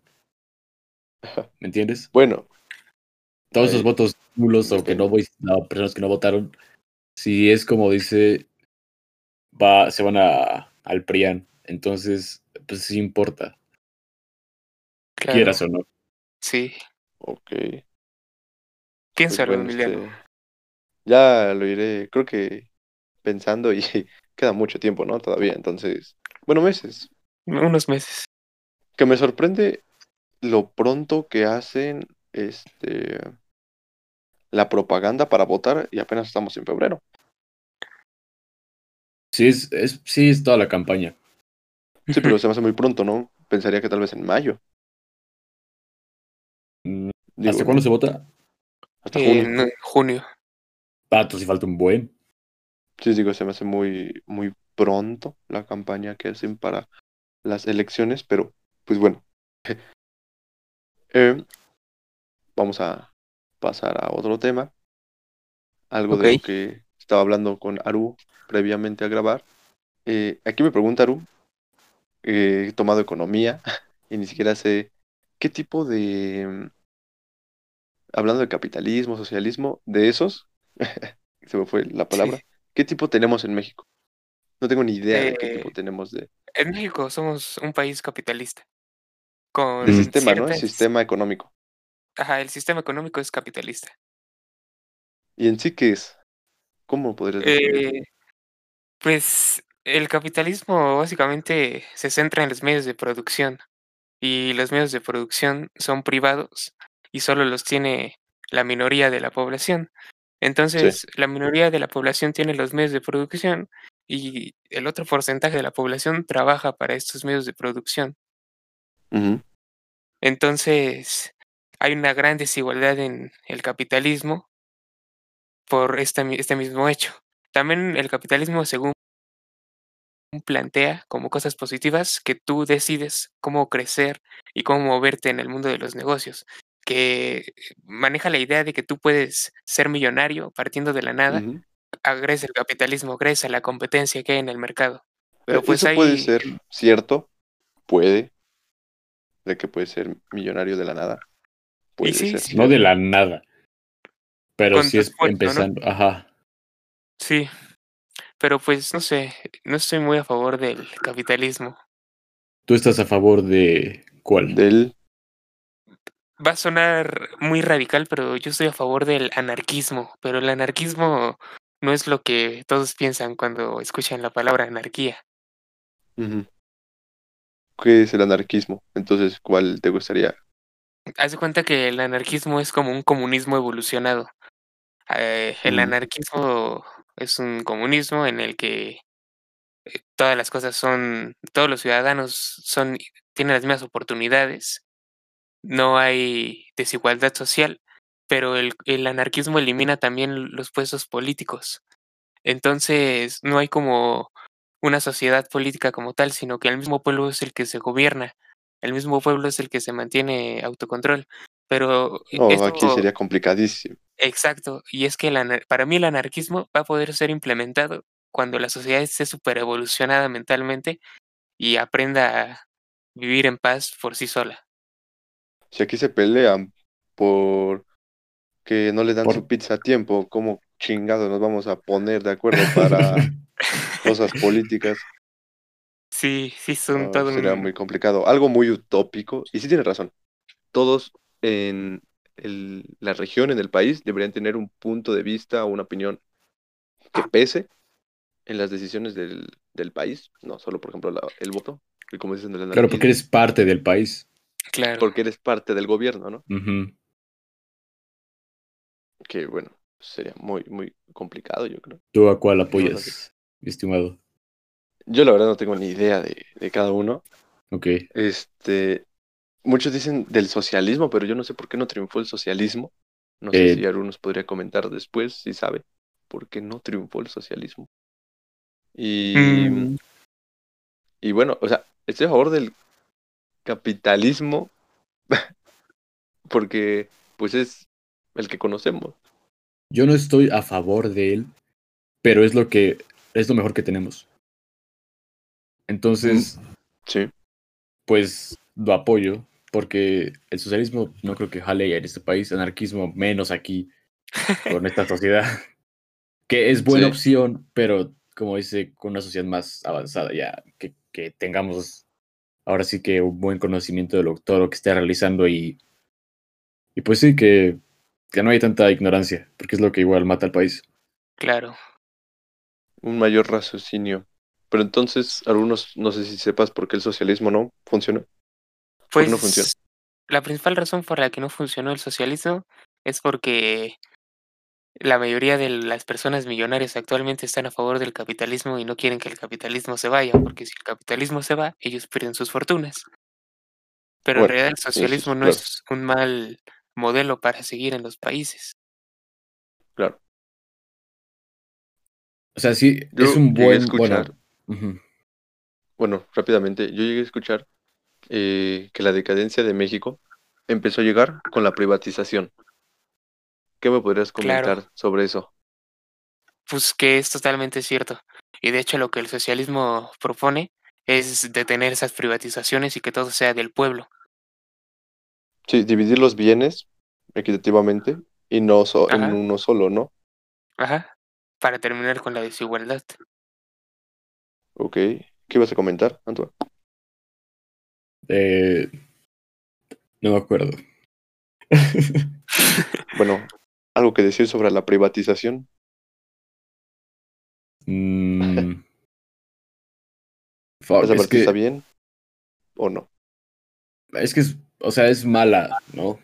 ¿Me entiendes? Bueno, Todos esos Ahí, votos nulos o que no, entiendo. voy, no, personas que no votaron, si es como dice, va, se van a, al PRIAN. Entonces, pues sí importa, claro. quieras o no. Sí, ok. Pues piénsalo, bueno, Emiliano. este, ya lo iré, creo que pensando y queda mucho tiempo, ¿no? Todavía, entonces, bueno, meses. Unos meses. Que me sorprende lo pronto que hacen este la propaganda para votar y apenas estamos en febrero. Sí es, es, sí es toda la campaña. Sí, pero se me hace muy pronto, ¿no? Pensaría que tal vez en mayo. Mm, Digo, ¿Hasta cuándo se vota? Hasta junio. En junio. Ah, entonces sí falta un buen. Sí, digo, se me hace muy, muy pronto la campaña que hacen para las elecciones, pero pues bueno. Eh, vamos a pasar a otro tema. Algo de lo que estaba hablando con Aru previamente a grabar. Eh, aquí me pregunta Aru, eh, he tomado economía y ni siquiera sé qué tipo de... Hablando de capitalismo, socialismo, de esos, se me fue la palabra, Sí. ¿qué tipo tenemos en México? No tengo ni idea de qué tipo Eh, tenemos de, En México somos un país capitalista. Con Mm. sistema, ¿no? El sistema económico. Ajá, el sistema económico es capitalista. ¿Y en sí qué es? ¿Cómo podrías definirlo? Eh, pues el capitalismo básicamente se centra en los medios de producción y los medios de producción son privados y solo los tiene la minoría de la población. Entonces, la minoría de la población tiene los medios de producción y el otro porcentaje de la población trabaja para estos medios de producción. Entonces, hay una gran desigualdad en el capitalismo por esta mi- este mismo hecho. También el capitalismo, según plantea como cosas positivas, que tú decides cómo crecer y cómo moverte en el mundo de los negocios, que maneja la idea de que tú puedes ser millonario partiendo de la nada, gracias al capitalismo, a la competencia que hay en el mercado. Pero Eh, pues Eso puede ser cierto, puede, de que puede ser millonario de la nada. Puede sí, ser sí. No de la nada. Pero sí es esfuerzo, ¿no? empezando. Ajá. sí, pero pues no sé, no estoy muy a favor del capitalismo. ¿Tú estás a favor de cuál? Del, Va a sonar muy radical, pero yo estoy a favor del anarquismo, pero el anarquismo no es lo que todos piensan cuando escuchan la palabra anarquía. qué es el anarquismo. Entonces, ¿cuál te gustaría? Haz de cuenta que el anarquismo es como un comunismo evolucionado. Eh, el Mm. anarquismo es un comunismo en el que eh, todas las cosas son, todos los ciudadanos son, tienen las mismas oportunidades, no hay desigualdad social, pero el, el anarquismo elimina también los puestos políticos. Entonces, no hay como una sociedad política como tal, sino que el mismo pueblo es el que se gobierna, el mismo pueblo es el que se mantiene autocontrol. Pero e- No, aquí sería complicadísimo. exacto, y es que el anar- para mí el anarquismo va a poder ser implementado cuando la sociedad esté súper evolucionada mentalmente y aprenda a vivir en paz por sí sola. Si aquí se pelean por que no le dan Por- su pizza a tiempo, ¿cómo chingados nos vamos a poner de acuerdo para cosas políticas? Sí, sí, son No, todo sería un... muy complicado. Algo muy utópico. Y sí tiene razón. Todos en el- la región, en el país, deberían tener un punto de vista o una opinión que pese en las decisiones del, del país. No solo, por ejemplo, la- el voto. Como dicen Claro, porque eres parte del país. Claro. porque eres parte del gobierno, ¿no? Que bueno, sería muy, muy complicado, yo creo. ¿Tú a cuál no apoyas, mi estimado? Yo la verdad no tengo ni idea de, de cada uno. Ok. Este, muchos dicen del socialismo, pero yo no sé por qué no triunfó el socialismo. No sé Eh, si Aru nos podría comentar después, si sabe, por qué no triunfó el socialismo. Y, Mm, y bueno, o sea, estoy a favor del capitalismo porque pues es el que conocemos. Yo no estoy a favor de él, pero es lo que es lo mejor que tenemos. Entonces, Sí. pues lo apoyo, porque el socialismo no creo que jale en este país, anarquismo menos aquí, con esta sociedad, que es buena Sí. opción, pero como dice, con una sociedad más avanzada, ya que, que tengamos ahora sí que un buen conocimiento de lo, todo lo que esté realizando y, y pues sí, que, que no hay tanta ignorancia, porque es lo que igual mata al país. claro. Un mayor raciocinio. Pero entonces, algunos, no sé si sepas por qué el socialismo no funciona. ¿Por Pues no funciona? la principal razón por la que no funcionó el socialismo es porque la mayoría de las personas millonarias actualmente están a favor del capitalismo y no quieren que el capitalismo se vaya, porque si el capitalismo se va, ellos pierden sus fortunas. Pero Bueno, en realidad el es socialismo no claro. es un mal modelo para seguir en los países. Claro. O sea, sí, Yo es un buen... escuchar-. Bueno, rápidamente, yo llegué a escuchar eh, que la decadencia de México empezó a llegar con la privatización. ¿Qué me podrías Claro. comentar sobre eso? Pues que es totalmente cierto. Y de hecho lo que el socialismo propone es detener esas privatizaciones y que todo sea del pueblo. Sí, dividir los bienes equitativamente y no so- en uno solo, ¿no? Ajá. Para terminar con la desigualdad. Ok. ¿Qué ibas a comentar, Antoine? Eh, no me acuerdo. Bueno, algo que decir sobre la privatización. Mm. Fuck, ¿Esa es, está bien o no? es que es, o sea, es mala, ¿no?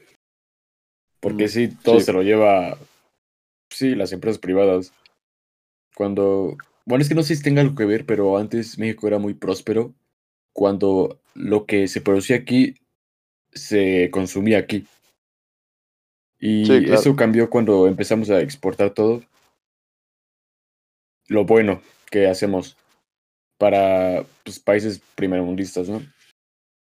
Porque Mm, sí, todo sí. se lo lleva, sí, las empresas privadas. Cuando, bueno, es que no sé si tenga algo que ver, pero antes México era muy próspero cuando lo que se producía aquí se consumía aquí. Y Sí, claro. eso cambió cuando empezamos a exportar todo. Lo bueno que hacemos para pues, países primermundistas, ¿no?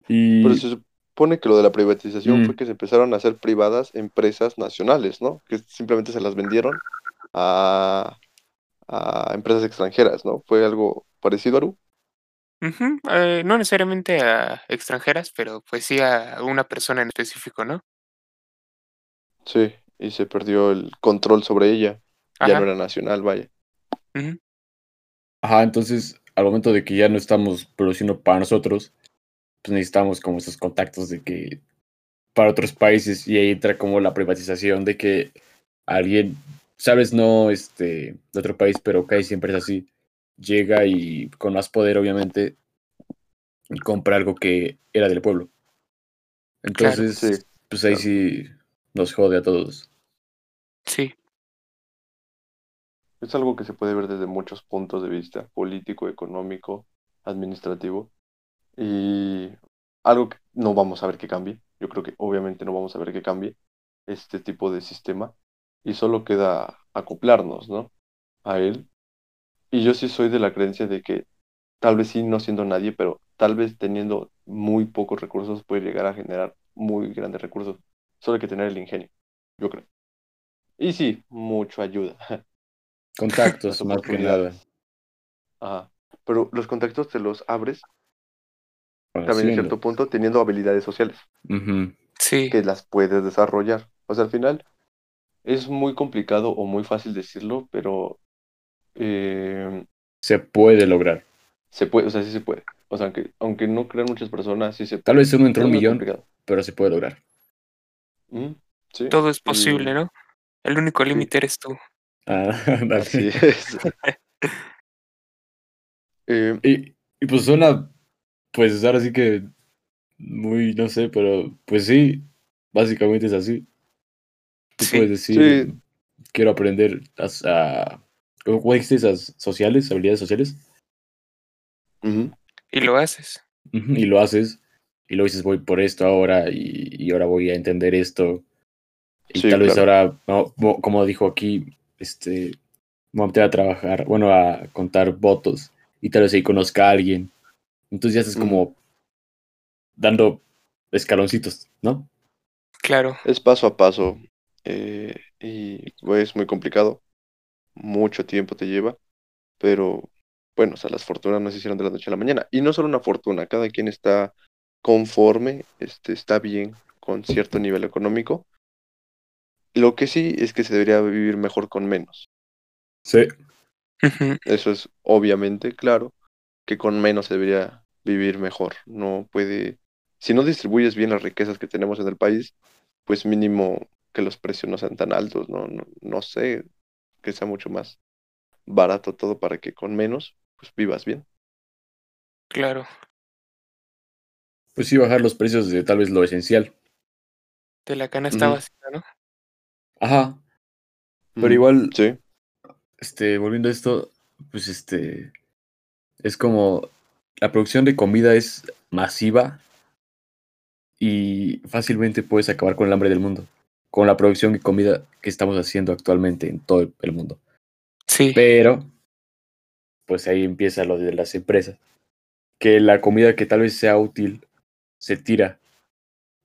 Y Pero se supone que lo de la privatización Mm. fue que se empezaron a hacer privadas empresas nacionales, ¿no? Que simplemente se las vendieron a, a empresas extranjeras, ¿no? ¿Fue algo parecido, Aru? Eh, no necesariamente a extranjeras, pero pues sí a una persona en específico, ¿no? Sí, y se perdió el control sobre ella. Ya Ajá. no era nacional, vaya. Ajá, entonces al momento de que ya no estamos produciendo para nosotros, pues necesitamos como esos contactos de que para otros países y ahí entra como la privatización de que alguien, sabes, no este de otro país, pero casi siempre es así, llega y con más poder obviamente y compra algo que era del pueblo. Entonces, Sí, pues ahí claro. sí nos jode a todos. Sí, Es algo que se puede ver desde muchos puntos de vista, político, económico, administrativo, y algo que no vamos a ver que cambie. Yo creo que obviamente no vamos a ver que cambie este tipo de sistema, y solo queda acoplarnos, ¿no? A él. Y yo sí soy de la creencia de que tal vez sí no siendo nadie, pero tal vez teniendo muy pocos recursos puede llegar a generar muy grandes recursos. Solo hay que tener el ingenio, yo creo. Y sí, mucho ayuda. Contactos, más que nada. oportunidades. Ajá. Pero los contactos te los abres también en cierto punto teniendo habilidades sociales sí, que las puedes desarrollar. O sea, al final es muy complicado o muy fácil decirlo, pero eh, Se puede lograr. se puede, o sea, sí se puede. O sea, aunque, aunque no crean muchas personas, sí se puede. Tal vez uno entre un millón, complicado. pero se puede lograr. Sí, todo es posible, y- ¿no? El único límite eres tú. Ah. Así es. Eh, Y, y pues suena, pues ahora sí que muy, no sé, pero pues sí, básicamente es así. Tú Sí, puedes decir, sí. quiero aprender a, a- ¿cómo esas sociales, habilidades sociales? y lo haces. Y lo haces, y luego dices, voy por esto ahora, y, y ahora voy a entender esto. Y Sí, tal vez claro. ahora, no, como dijo aquí, este, me voy a trabajar, bueno, a contar votos, y tal vez ahí conozca a alguien. Entonces ya estás Ujú. como dando escaloncitos, ¿no? Claro, Es paso a paso eh, y pues, es muy complicado. Mucho tiempo te lleva, pero bueno, o sea, las fortunas no se hicieron de la noche a la mañana. Y no solo una fortuna, cada quien está conforme, este, está bien con cierto nivel económico. Lo que sí es que se debería vivir mejor con menos. Sí, Eso es obviamente claro, que con menos se debería vivir mejor. No puede, si no distribuyes bien las riquezas que tenemos en el país, pues mínimo que los precios no sean tan altos, no, no, no sé, que sea mucho más barato todo para que con menos, pues vivas bien. claro. Pues sí bajar los precios de tal vez lo esencial. De la canasta Ujú. vacía, ¿no? Ajá, pero Ujú, igual, Sí, este, volviendo a esto, pues este, es como la producción de comida es masiva y fácilmente puedes acabar con el hambre del mundo, con la producción de comida que estamos haciendo actualmente en todo el mundo. Sí, Pero, pues ahí empieza lo de las empresas, que la comida que tal vez sea útil se tira,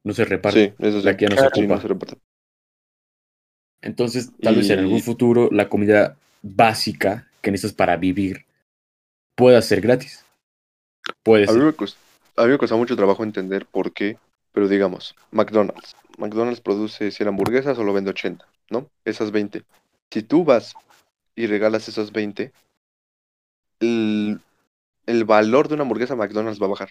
no se reparte, sí, eso sí. la que ya no se no ocupa. se reparte. Entonces, tal vez en algún futuro la comida básica que necesitas para vivir pueda ser gratis. Puede A ser. a mí me costó mucho trabajo entender por qué, pero digamos, McDonald's. McDonald's produce 100 hamburguesas, solo vende 80, ¿no? Esas 20. Si tú vas y regalas esas 20, el, el valor de una hamburguesa McDonald's va a bajar,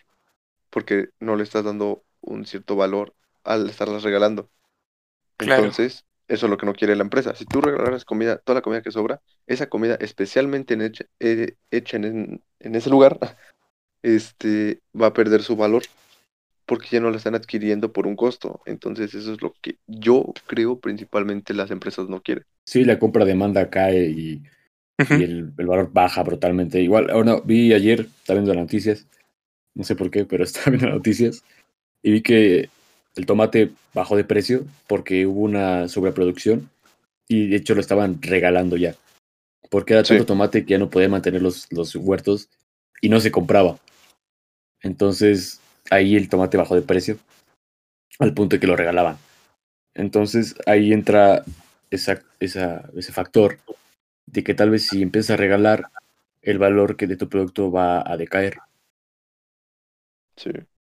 porque no le estás dando un cierto valor al estarlas regalando. Claro. Entonces, eso es lo que no quiere la empresa. Si tú regalas comida, toda la comida que sobra, esa comida especialmente en hecha, eh, hecha en, en ese lugar, este, va a perder su valor porque ya no la están adquiriendo por un costo. Entonces, eso es lo que yo creo principalmente las empresas no quieren. Sí, la compra demanda cae y, el, el valor baja brutalmente. Igual, ahora vi ayer, estaba viendo las noticias, no sé por qué, pero estaba viendo las noticias y vi que el tomate bajó de precio porque hubo una sobreproducción y de hecho lo estaban regalando ya. Porque era Sí. tanto tomate que ya no podía mantener los, los huertos y no se compraba. Entonces ahí el tomate bajó de precio al punto de que lo regalaban. Entonces ahí entra esa, esa, ese factor de que tal vez si empiezas a regalar, el valor que de tu producto va a decaer. Sí.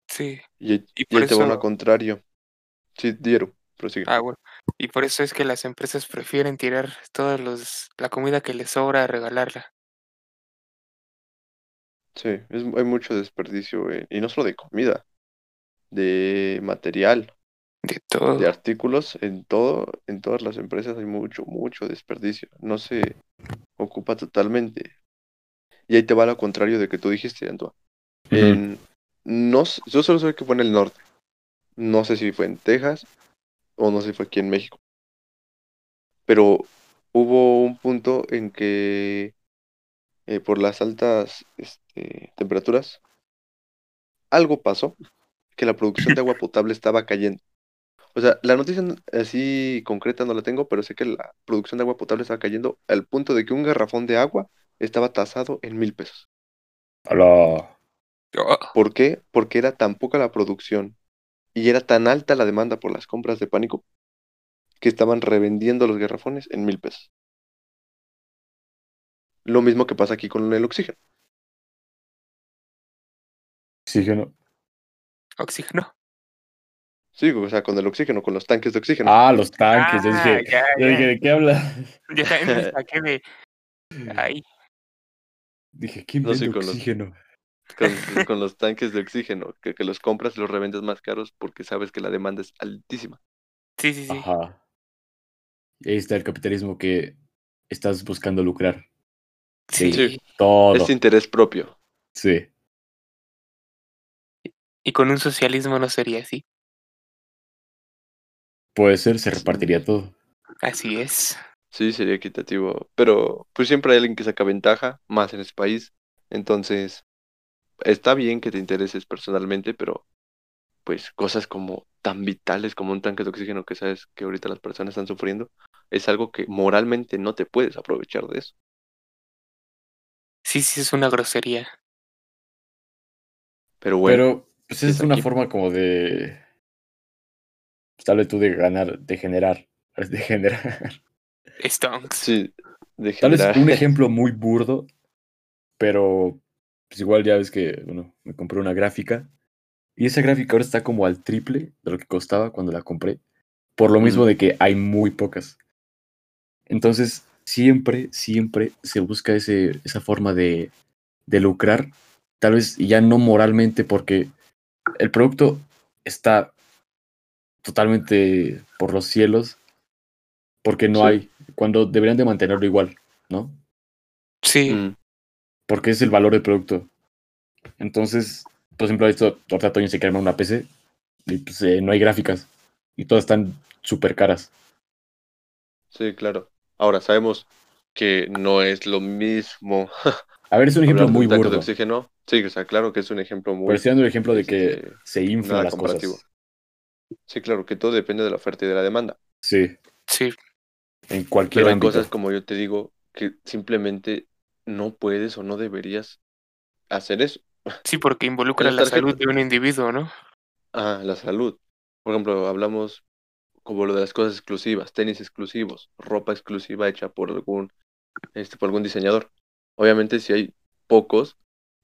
Sí. Y, ahí- Y y por ahí te va eso- uno contrario. Sí, Diero, prosigue. Ah, bueno. Y por eso es que las empresas prefieren tirar toda los, la comida que les sobra a regalarla. Sí, es, hay mucho desperdicio, eh, y no solo de comida, de material, De todo. de artículos, en todo, en todas las empresas hay mucho, mucho desperdicio. No se ocupa totalmente. Y ahí te va lo contrario de que tú dijiste, Antoine. En, no, yo solo sé que fue en el norte. No sé si fue en Texas o no sé si fue aquí en México. Pero hubo un punto en que eh, por las altas este, temperaturas, algo pasó, que la producción de agua potable estaba cayendo. O sea, la noticia así concreta no la tengo, pero sé que la producción de agua potable estaba cayendo al punto de que un garrafón de agua estaba tasado en mil pesos. Hola. Oh, ¿Por qué? Porque era tan poca la producción y era tan alta la demanda por las compras de pánico que estaban revendiendo los garrafones en mil pesos. Lo mismo que pasa aquí con el oxígeno. Oxígeno. oxígeno. Sí, o sea, con el oxígeno, con los tanques de oxígeno. Ah, los tanques. yo Ah, dije, ya, yo ya. dije, ¿de qué habla? Yo también me saqué de. Ay, Dije, ¿quién No, sí, vende con los- oxígeno? Con, con los tanques de oxígeno, que, que los compras y los revendes más caros porque sabes que la demanda es altísima. sí, sí, sí. Ajá. Y ahí está el capitalismo que estás buscando lucrar. Sí. Sí. Todo. Es interés propio. Sí. Y con un socialismo no sería así. Puede ser, se repartiría todo. Así es. Sí, sería equitativo. Pero pues siempre hay alguien que saca ventaja, más en este país. Entonces, está bien que te intereses personalmente, pero pues cosas como tan vitales como un tanque de oxígeno que sabes que ahorita las personas están sufriendo, es algo que moralmente no te puedes aprovechar de eso. Sí, sí, es una grosería. Pero bueno, Pero, pues es es una aquí. forma como de. pues, tal vez tú de ganar, de generar. De generar. Stonks. sí, de Tal vez generar- un ejemplo muy burdo, pero pues igual ya ves que, bueno, me compré una gráfica y esa gráfica ahora está como al triple de lo que costaba cuando la compré, por lo mismo Mm. de que hay muy pocas. Entonces, siempre, siempre se busca ese, esa forma de, de lucrar, tal vez ya no moralmente, porque el producto está totalmente por los cielos, porque no Sí. hay, cuando deberían de mantenerlo igual, ¿no? Sí, Mm, porque es el valor del producto. Entonces, por ejemplo, esto, ahorita Toño se quiere armar una PC y pues, eh, no hay gráficas y todas están súper caras. sí, claro. Ahora sabemos que no es lo mismo A ver, es un ejemplo muy un tanque de burdo, oxígeno. Sí, o sea, claro que es un ejemplo muy pero estoy dando el ejemplo de que este, se inflan las comparativo. cosas. Sí, claro, que todo depende de la oferta y de la demanda. Sí, sí. en cualquier Pero hay ámbito. cosas, como yo te digo, que simplemente no puedes o no deberías hacer eso. Sí, porque involucra la salud de un individuo, ¿no? Ah, la salud. Por ejemplo, hablamos como lo de las cosas exclusivas, tenis exclusivos, ropa exclusiva hecha por algún, este, por algún diseñador. Obviamente, si hay pocos,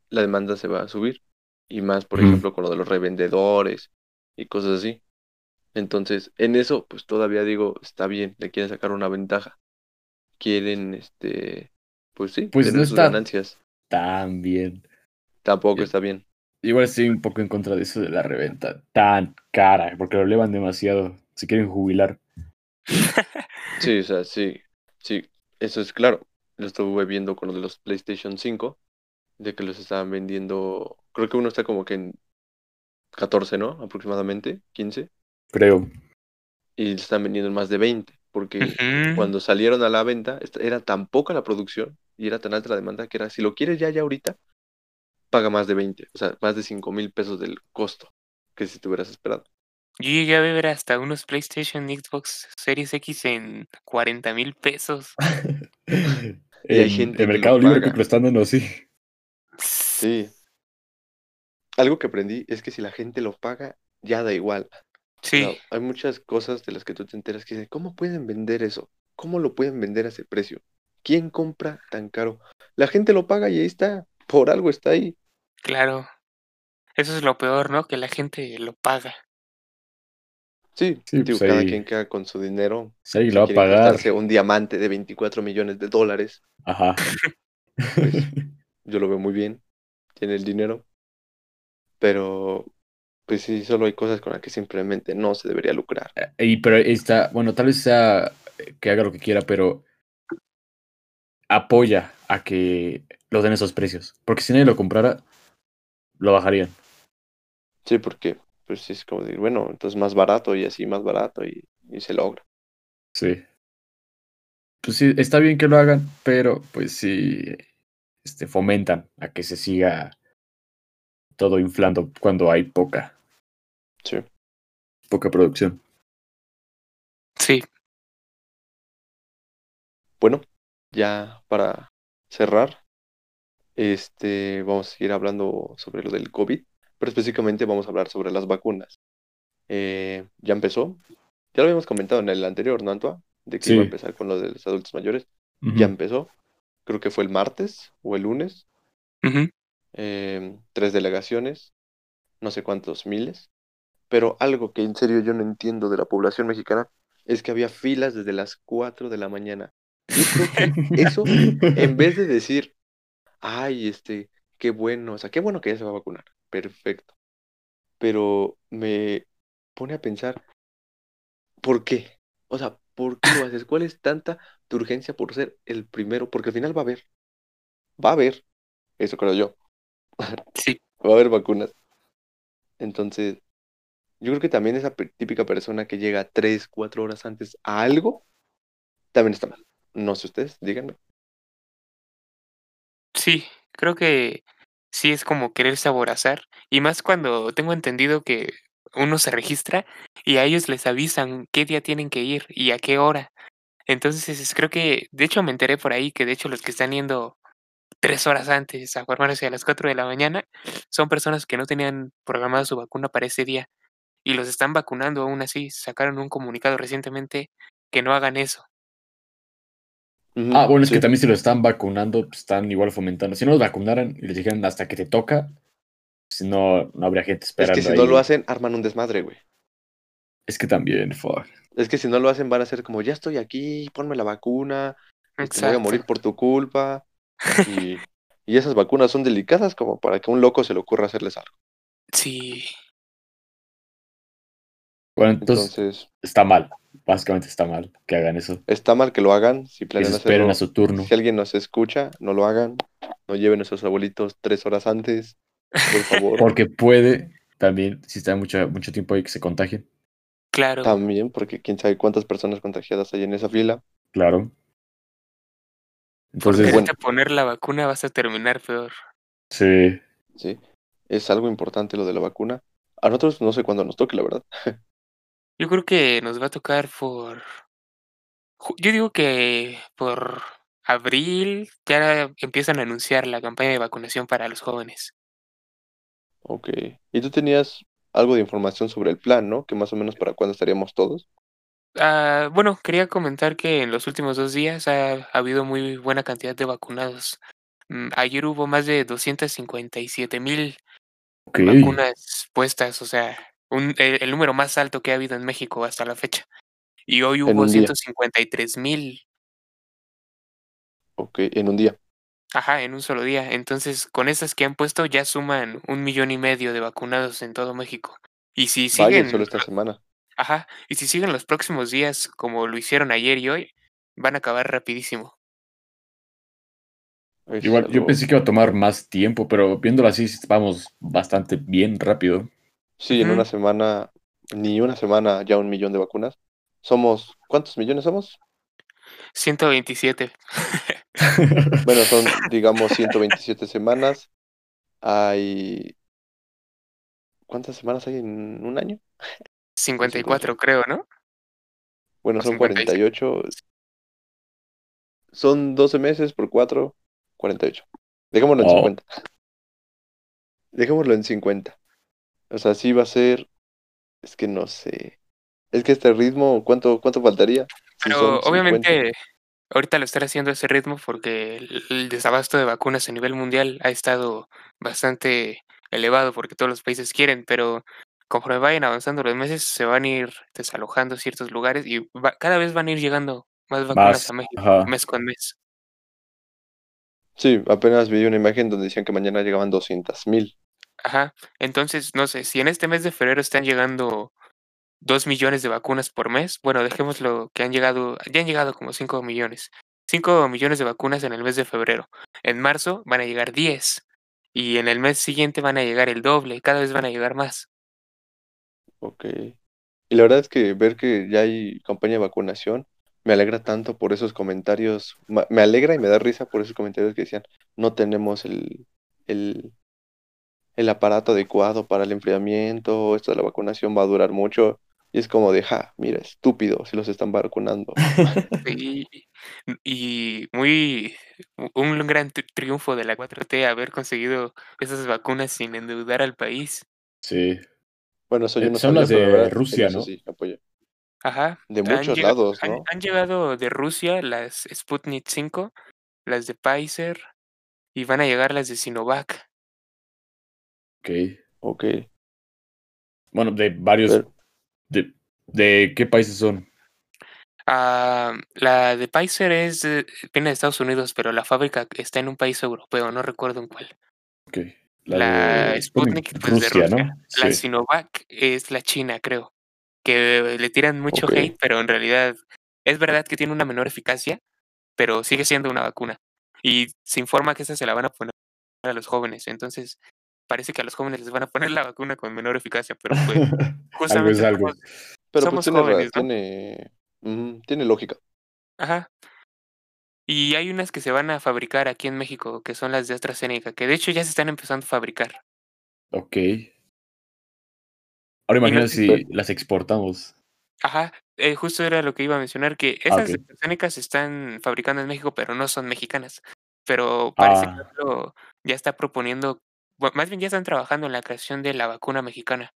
la demanda se va a subir. Y más, por ejemplo, con lo de los revendedores y cosas así. Entonces, en eso, pues todavía digo, está bien, le quieren sacar una ventaja. Quieren, este, pues sí, Pues tener no sus está- ganancias. Tan bien. Tampoco está bien. Igual estoy un poco en contra de eso de la reventa tan cara, porque lo elevan demasiado. Se quieren jubilar. Sí, o sea, sí, sí, eso es claro. Lo estuve viendo con lo de los PlayStation 5, de que los estaban vendiendo, creo que uno está como que en 14, ¿no? Aproximadamente, 15, Creo. y lo están vendiendo en más de 20, porque cuando salieron a la venta esta- era tan poca la producción y era tan alta la demanda que era, si lo quieres ya, ya ahorita, paga más de 20, o sea, más de 5 mil pesos del costo que si te hubieras esperado. Yo llegué a ver hasta unos PlayStation Xbox Series X en 40 mil pesos. Y hay en gente Mercado Libre que lo están dando así. Sí. Algo que aprendí es que si la gente lo paga, ya da igual. O sea, Sí, hay muchas cosas de las que tú te enteras que dicen, ¿cómo pueden vender eso? ¿Cómo lo pueden vender a ese precio? ¿Quién compra tan caro? La gente lo paga y ahí está, por algo está ahí. claro. Eso es lo peor, ¿no? Que la gente lo paga. Sí, Sí, digo, pues cada ahí- quien queda con su dinero. Alguien Si lo va a pagar. un diamante de 24 millones de dólares, Ajá. Pues, yo lo veo muy bien, tiene el dinero, pero pues sí, solo hay cosas con las que simplemente no se debería lucrar. y pero ahí está, bueno, tal vez sea que haga lo que quiera, pero apoya a que lo den esos precios. Porque si nadie lo comprara, lo bajarían. Sí, porque pues es como decir, bueno, entonces más barato y así más barato y, y se logra. Sí. Pues sí, está bien que lo hagan, pero pues sí, este, fomentan a que se siga todo inflando cuando hay poca, Sí. poca producción. Sí, Bueno, ya para cerrar, este, vamos a seguir hablando sobre lo del COVID, pero específicamente vamos a hablar sobre las vacunas. Eh, ya empezó, ya lo habíamos comentado en el anterior, ¿no, Antoine? De que iba a empezar con lo de los adultos mayores. Ya empezó, creo que fue el martes o el lunes, eh, tres delegaciones, no sé cuántos miles, pero algo que en serio yo no entiendo de la población mexicana es que había filas desde las 4 de la mañana. Yo creo que eso, en vez de decir, ay, este, qué bueno, o sea, qué bueno que ya se va a vacunar, perfecto, pero me pone a pensar, ¿por qué? O sea, ¿por qué lo haces? ¿Cuál es tanta tu urgencia por ser el primero? Porque al final va a haber, va a haber, eso creo yo, sí, va a haber vacunas. Entonces, yo creo que también esa típica persona que llega tres, cuatro horas antes a algo, también está mal. No sé ustedes, díganme. sí, creo que sí es como quererse aborazar. Y más cuando tengo entendido que uno se registra y a ellos les avisan qué día tienen que ir y a qué hora. Entonces es- creo que, de hecho me enteré por ahí que de hecho los que están yendo tres horas antes a formarse a las 4 de la mañana son personas que no tenían programada su vacuna para ese día y los están vacunando aún así. Sacaron un comunicado recientemente que no hagan eso. Ah, bueno, es que también si lo están vacunando, pues, están igual fomentando. Si no los vacunaran y les dijeran hasta que te toca, si no, no habría gente Es esperando que si no lo hacen, arman un desmadre, güey. Es que también, fuck. Es que si no lo hacen, van a ser como, ya estoy aquí, ponme la vacuna, este, me voy a Exacto. morir por tu culpa. Y, y esas vacunas son delicadas como para que a un loco se le ocurra hacerles algo. Sí, Bueno, entonces Entonces, está mal. Básicamente está mal que hagan eso. está mal que lo hagan. Si Que planean se esperen hacerlo, a su turno. si alguien nos escucha, no lo hagan. No lleven a sus abuelitos tres horas antes, por favor. Porque puede también, si está mucho, mucho tiempo ahí, que se contagien. claro. También, porque quién sabe cuántas personas contagiadas hay en esa fila. Claro. Entonces, bueno. poner la vacuna vas a terminar peor. sí. ¿sí? Es algo importante lo de la vacuna. A nosotros no sé cuándo nos toque, la verdad. Yo creo que nos va a tocar por... ju- Yo digo que por abril ya empiezan a anunciar la campaña de vacunación para los jóvenes. Ok. Y tú tenías algo de información sobre el plan, ¿no? Que más o menos para cuándo estaríamos todos. Ah, bueno, quería comentar que en los últimos dos días ha, habido muy buena cantidad de vacunados. Mm, Ayer hubo más de 257 mil Ok. vacunas puestas, o sea, un, el, el número más alto que ha habido en México hasta la fecha. Y hoy hubo un día. 153 mil, Ok, en un día. ajá, en un solo día. Entonces, con esas que han puesto ya suman un millón y medio de vacunados en todo México. Y si Vaya, siguen, solo esta semana. ajá, y si siguen los próximos días como lo hicieron ayer y hoy, van a acabar rapidísimo. Igual, yo pensé que iba a tomar más tiempo, pero viéndolo así, vamos bastante bien rápido. Sí, en una semana, ni una semana, ya un millón de vacunas. Somos, ¿cuántos millones somos? 127. Bueno, son, digamos, 127 semanas. Hay... ¿Cuántas semanas hay en un año? 54 creo, ¿no? Bueno, O son 56. 48. Son 12 meses por 4, 48. Dejémoslo en Oh. 50. Dejémoslo en 50. O sea, sí va a ser. Es que no sé. Es que este ritmo, ¿cuánto, cuánto faltaría? Si Pero son 50. obviamente ahorita lo están haciendo ese ritmo porque el, el desabasto de vacunas a nivel mundial ha estado bastante elevado porque todos los países quieren, pero conforme vayan avanzando los meses se van a ir desalojando ciertos lugares y va- cada vez van a ir llegando más vacunas Más, a México ajá. mes con mes. Sí, apenas vi una imagen donde decían que mañana llegaban 200 mil. Ajá. Entonces, no sé, si en este mes de febrero están llegando dos millones de vacunas por mes, bueno, dejémoslo que han llegado, ya han llegado como cinco millones. Cinco millones de vacunas en el mes de febrero. En marzo van a llegar 10 y en el mes siguiente van a llegar el doble, cada vez van a llegar más. Ok. Y la verdad es que ver que ya hay campaña de vacunación me alegra tanto por esos comentarios. Me alegra y me da risa por esos comentarios que decían, no tenemos el, el, el aparato adecuado para el enfriamiento, esto de la vacunación va a durar mucho. Y es como de, ja, mira, estúpido, si los están vacunando. Y, y muy un gran tri- triunfo de la 4T haber conseguido esas vacunas sin endeudar al país. Sí. Bueno, eso yo Eh, no son sabía, las de verdad, Rusia, ¿no? sí, apoyo. Ajá. De han muchos llegado- lados, han- ¿no? han llegado de Rusia las Sputnik 5, las de Pfizer y van a llegar las de Sinovac. Ok. Ok. Bueno, de varios. Pero- De, ¿De qué países son? Ah, la de Pfizer es de- viene de Estados Unidos, pero la fábrica está en un país europeo, no recuerdo en cuál. Ok. La, de Sputnik, pues de Rusia, Rusia. ¿no? La Sí. Sinovac es la China, creo. Que le tiran mucho hate, pero en realidad es verdad que tiene una menor eficacia, pero sigue siendo una vacuna. Y se informa que esa se la van a poner a los jóvenes. Entonces, parece que a los jóvenes les van a poner la vacuna con menor eficacia, pero pues algo es justamente algo. somos- Pero Somos pues tiene, ra- jóvenes, ¿no? tiene, lógica. Ajá. Y hay unas que se van a fabricar aquí en México, que son las de AstraZeneca, que de hecho ya se están empezando a fabricar. Ok. Ahora no imagínate si las exportamos. Ajá, eh, justo era lo que iba a mencionar, que Ah, esas de AstraZeneca se están fabricando en México, pero no son mexicanas. Pero parece Ah. que ya está proponiendo, más bien ya están trabajando en la creación de la vacuna mexicana.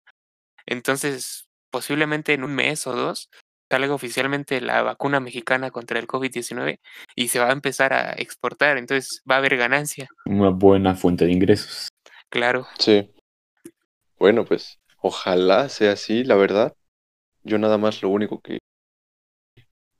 Entonces, posiblemente en un mes o dos salga oficialmente la vacuna mexicana contra el COVID-19 y se va a empezar a exportar. Entonces, va a haber ganancia, Una buena fuente de ingresos. claro. Sí. Bueno, pues ojalá sea así, la verdad. Yo nada más lo único que,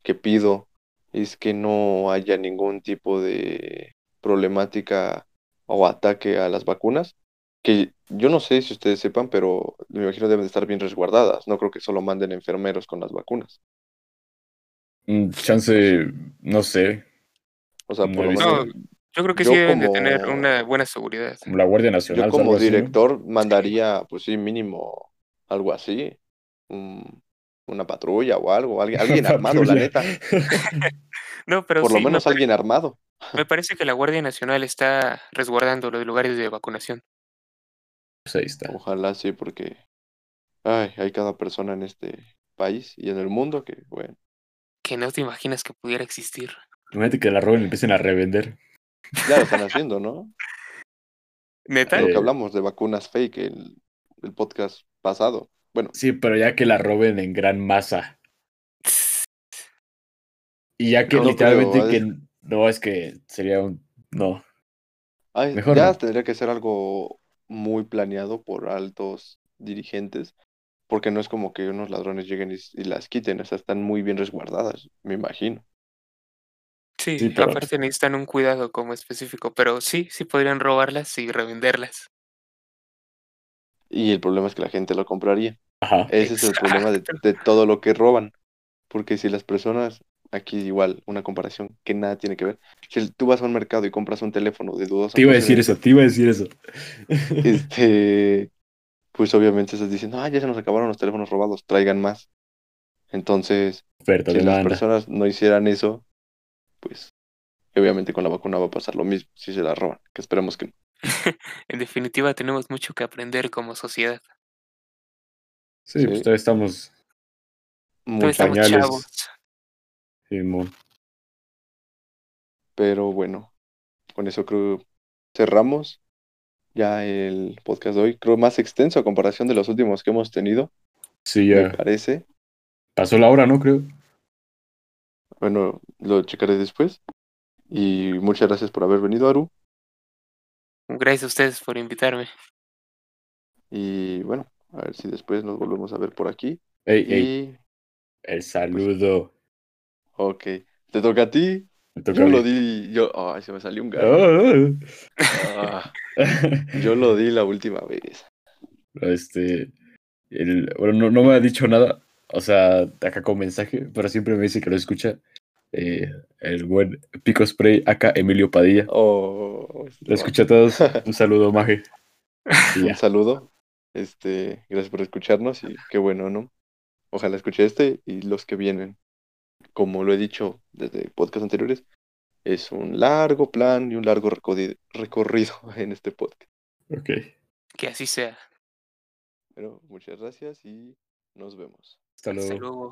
que pido es que no haya ningún tipo de problemática o ataque a las vacunas. Que yo no sé si ustedes sepan, pero me imagino deben de estar bien resguardadas. No creo que solo manden enfermeros con las vacunas. Mm, Chance, no sé, O sea, por lo menos No, yo creo que yo sí deben de tener una buena seguridad. como la Guardia yo Nacional. o como algo así, ¿no? director mandaría, pues sí, mínimo algo así. un- una patrulla o algo. Alguien, alguien armado, la neta. No, pero Por lo sí, menos alguien armado. Me parece que la Guardia Nacional está resguardando los lugares de vacunación. Pues ahí está. Ojalá sí, porque ay, hay cada persona en este país y en el mundo que, bueno, Que no te imaginas que pudiera existir. Imagínate que la roben y empiecen a revender. ya lo están haciendo, ¿no? ¿Neta? Lo Eh. que hablamos de vacunas fake, el, el podcast pasado. Bueno, Sí, pero ya que la roben en gran masa. Y ya que No, no literalmente creo, que no es que sería un no. ay, Mejor ya no. tendría que ser algo muy planeado por altos dirigentes, porque no es como que unos ladrones lleguen y, y las quiten, o sea, están muy bien resguardadas, me imagino. Sí, Sí, pero- aparte necesitan un cuidado como específico, pero sí, sí podrían robarlas y revenderlas. Y el problema es que la gente lo compraría. Ajá. Ese es el problema de, de todo lo que roban. Porque si las personas, aquí igual, una comparación que nada tiene que ver. Si tú vas a un mercado y compras un teléfono de dudosa Te iba a decir eso, te iba a decir eso. este, pues obviamente estás diciendo, ah, ya se nos acabaron los teléfonos robados, traigan más. Entonces, si las personas no hicieran eso, pues obviamente con la vacuna va a pasar lo mismo, si se la roban, que esperemos que no. En definitiva, tenemos mucho que aprender como sociedad. Sí, Sí. pues todavía estamos. Todavía Mucho, estamos pañales. chavos. Simón. pero bueno, con eso creo cerramos ya el podcast de hoy. Creo más extenso a comparación de los últimos que hemos tenido, Sí, me ya. parece. Pasó la hora, ¿no? Creo. Bueno, lo checaré después. Y muchas gracias por haber venido, Aru. Gracias a ustedes por invitarme. Y bueno, a ver si después nos volvemos a ver por aquí. Ey, ey, Y, el saludo. ok, te toca a ti. Yo lo di, yo, ay, se me salió un. Ah. Ah, yo lo di la última vez. Este, el, bueno, no, no me ha dicho nada, o sea, acá con mensaje, pero siempre me dice que lo escucha. eh, el buen Pico Spray, acá Emilio Padilla. Oh, Lo escucha a todos. Un saludo, Maje. Un saludo. Este, gracias por escucharnos y qué bueno, ¿no? Ojalá escuche este y los que vienen. Como lo he dicho desde podcasts anteriores, es un largo plan y un largo recorrido en este podcast. Ok. Que así sea. Pero muchas gracias y nos vemos. Hasta Hasta luego. luego.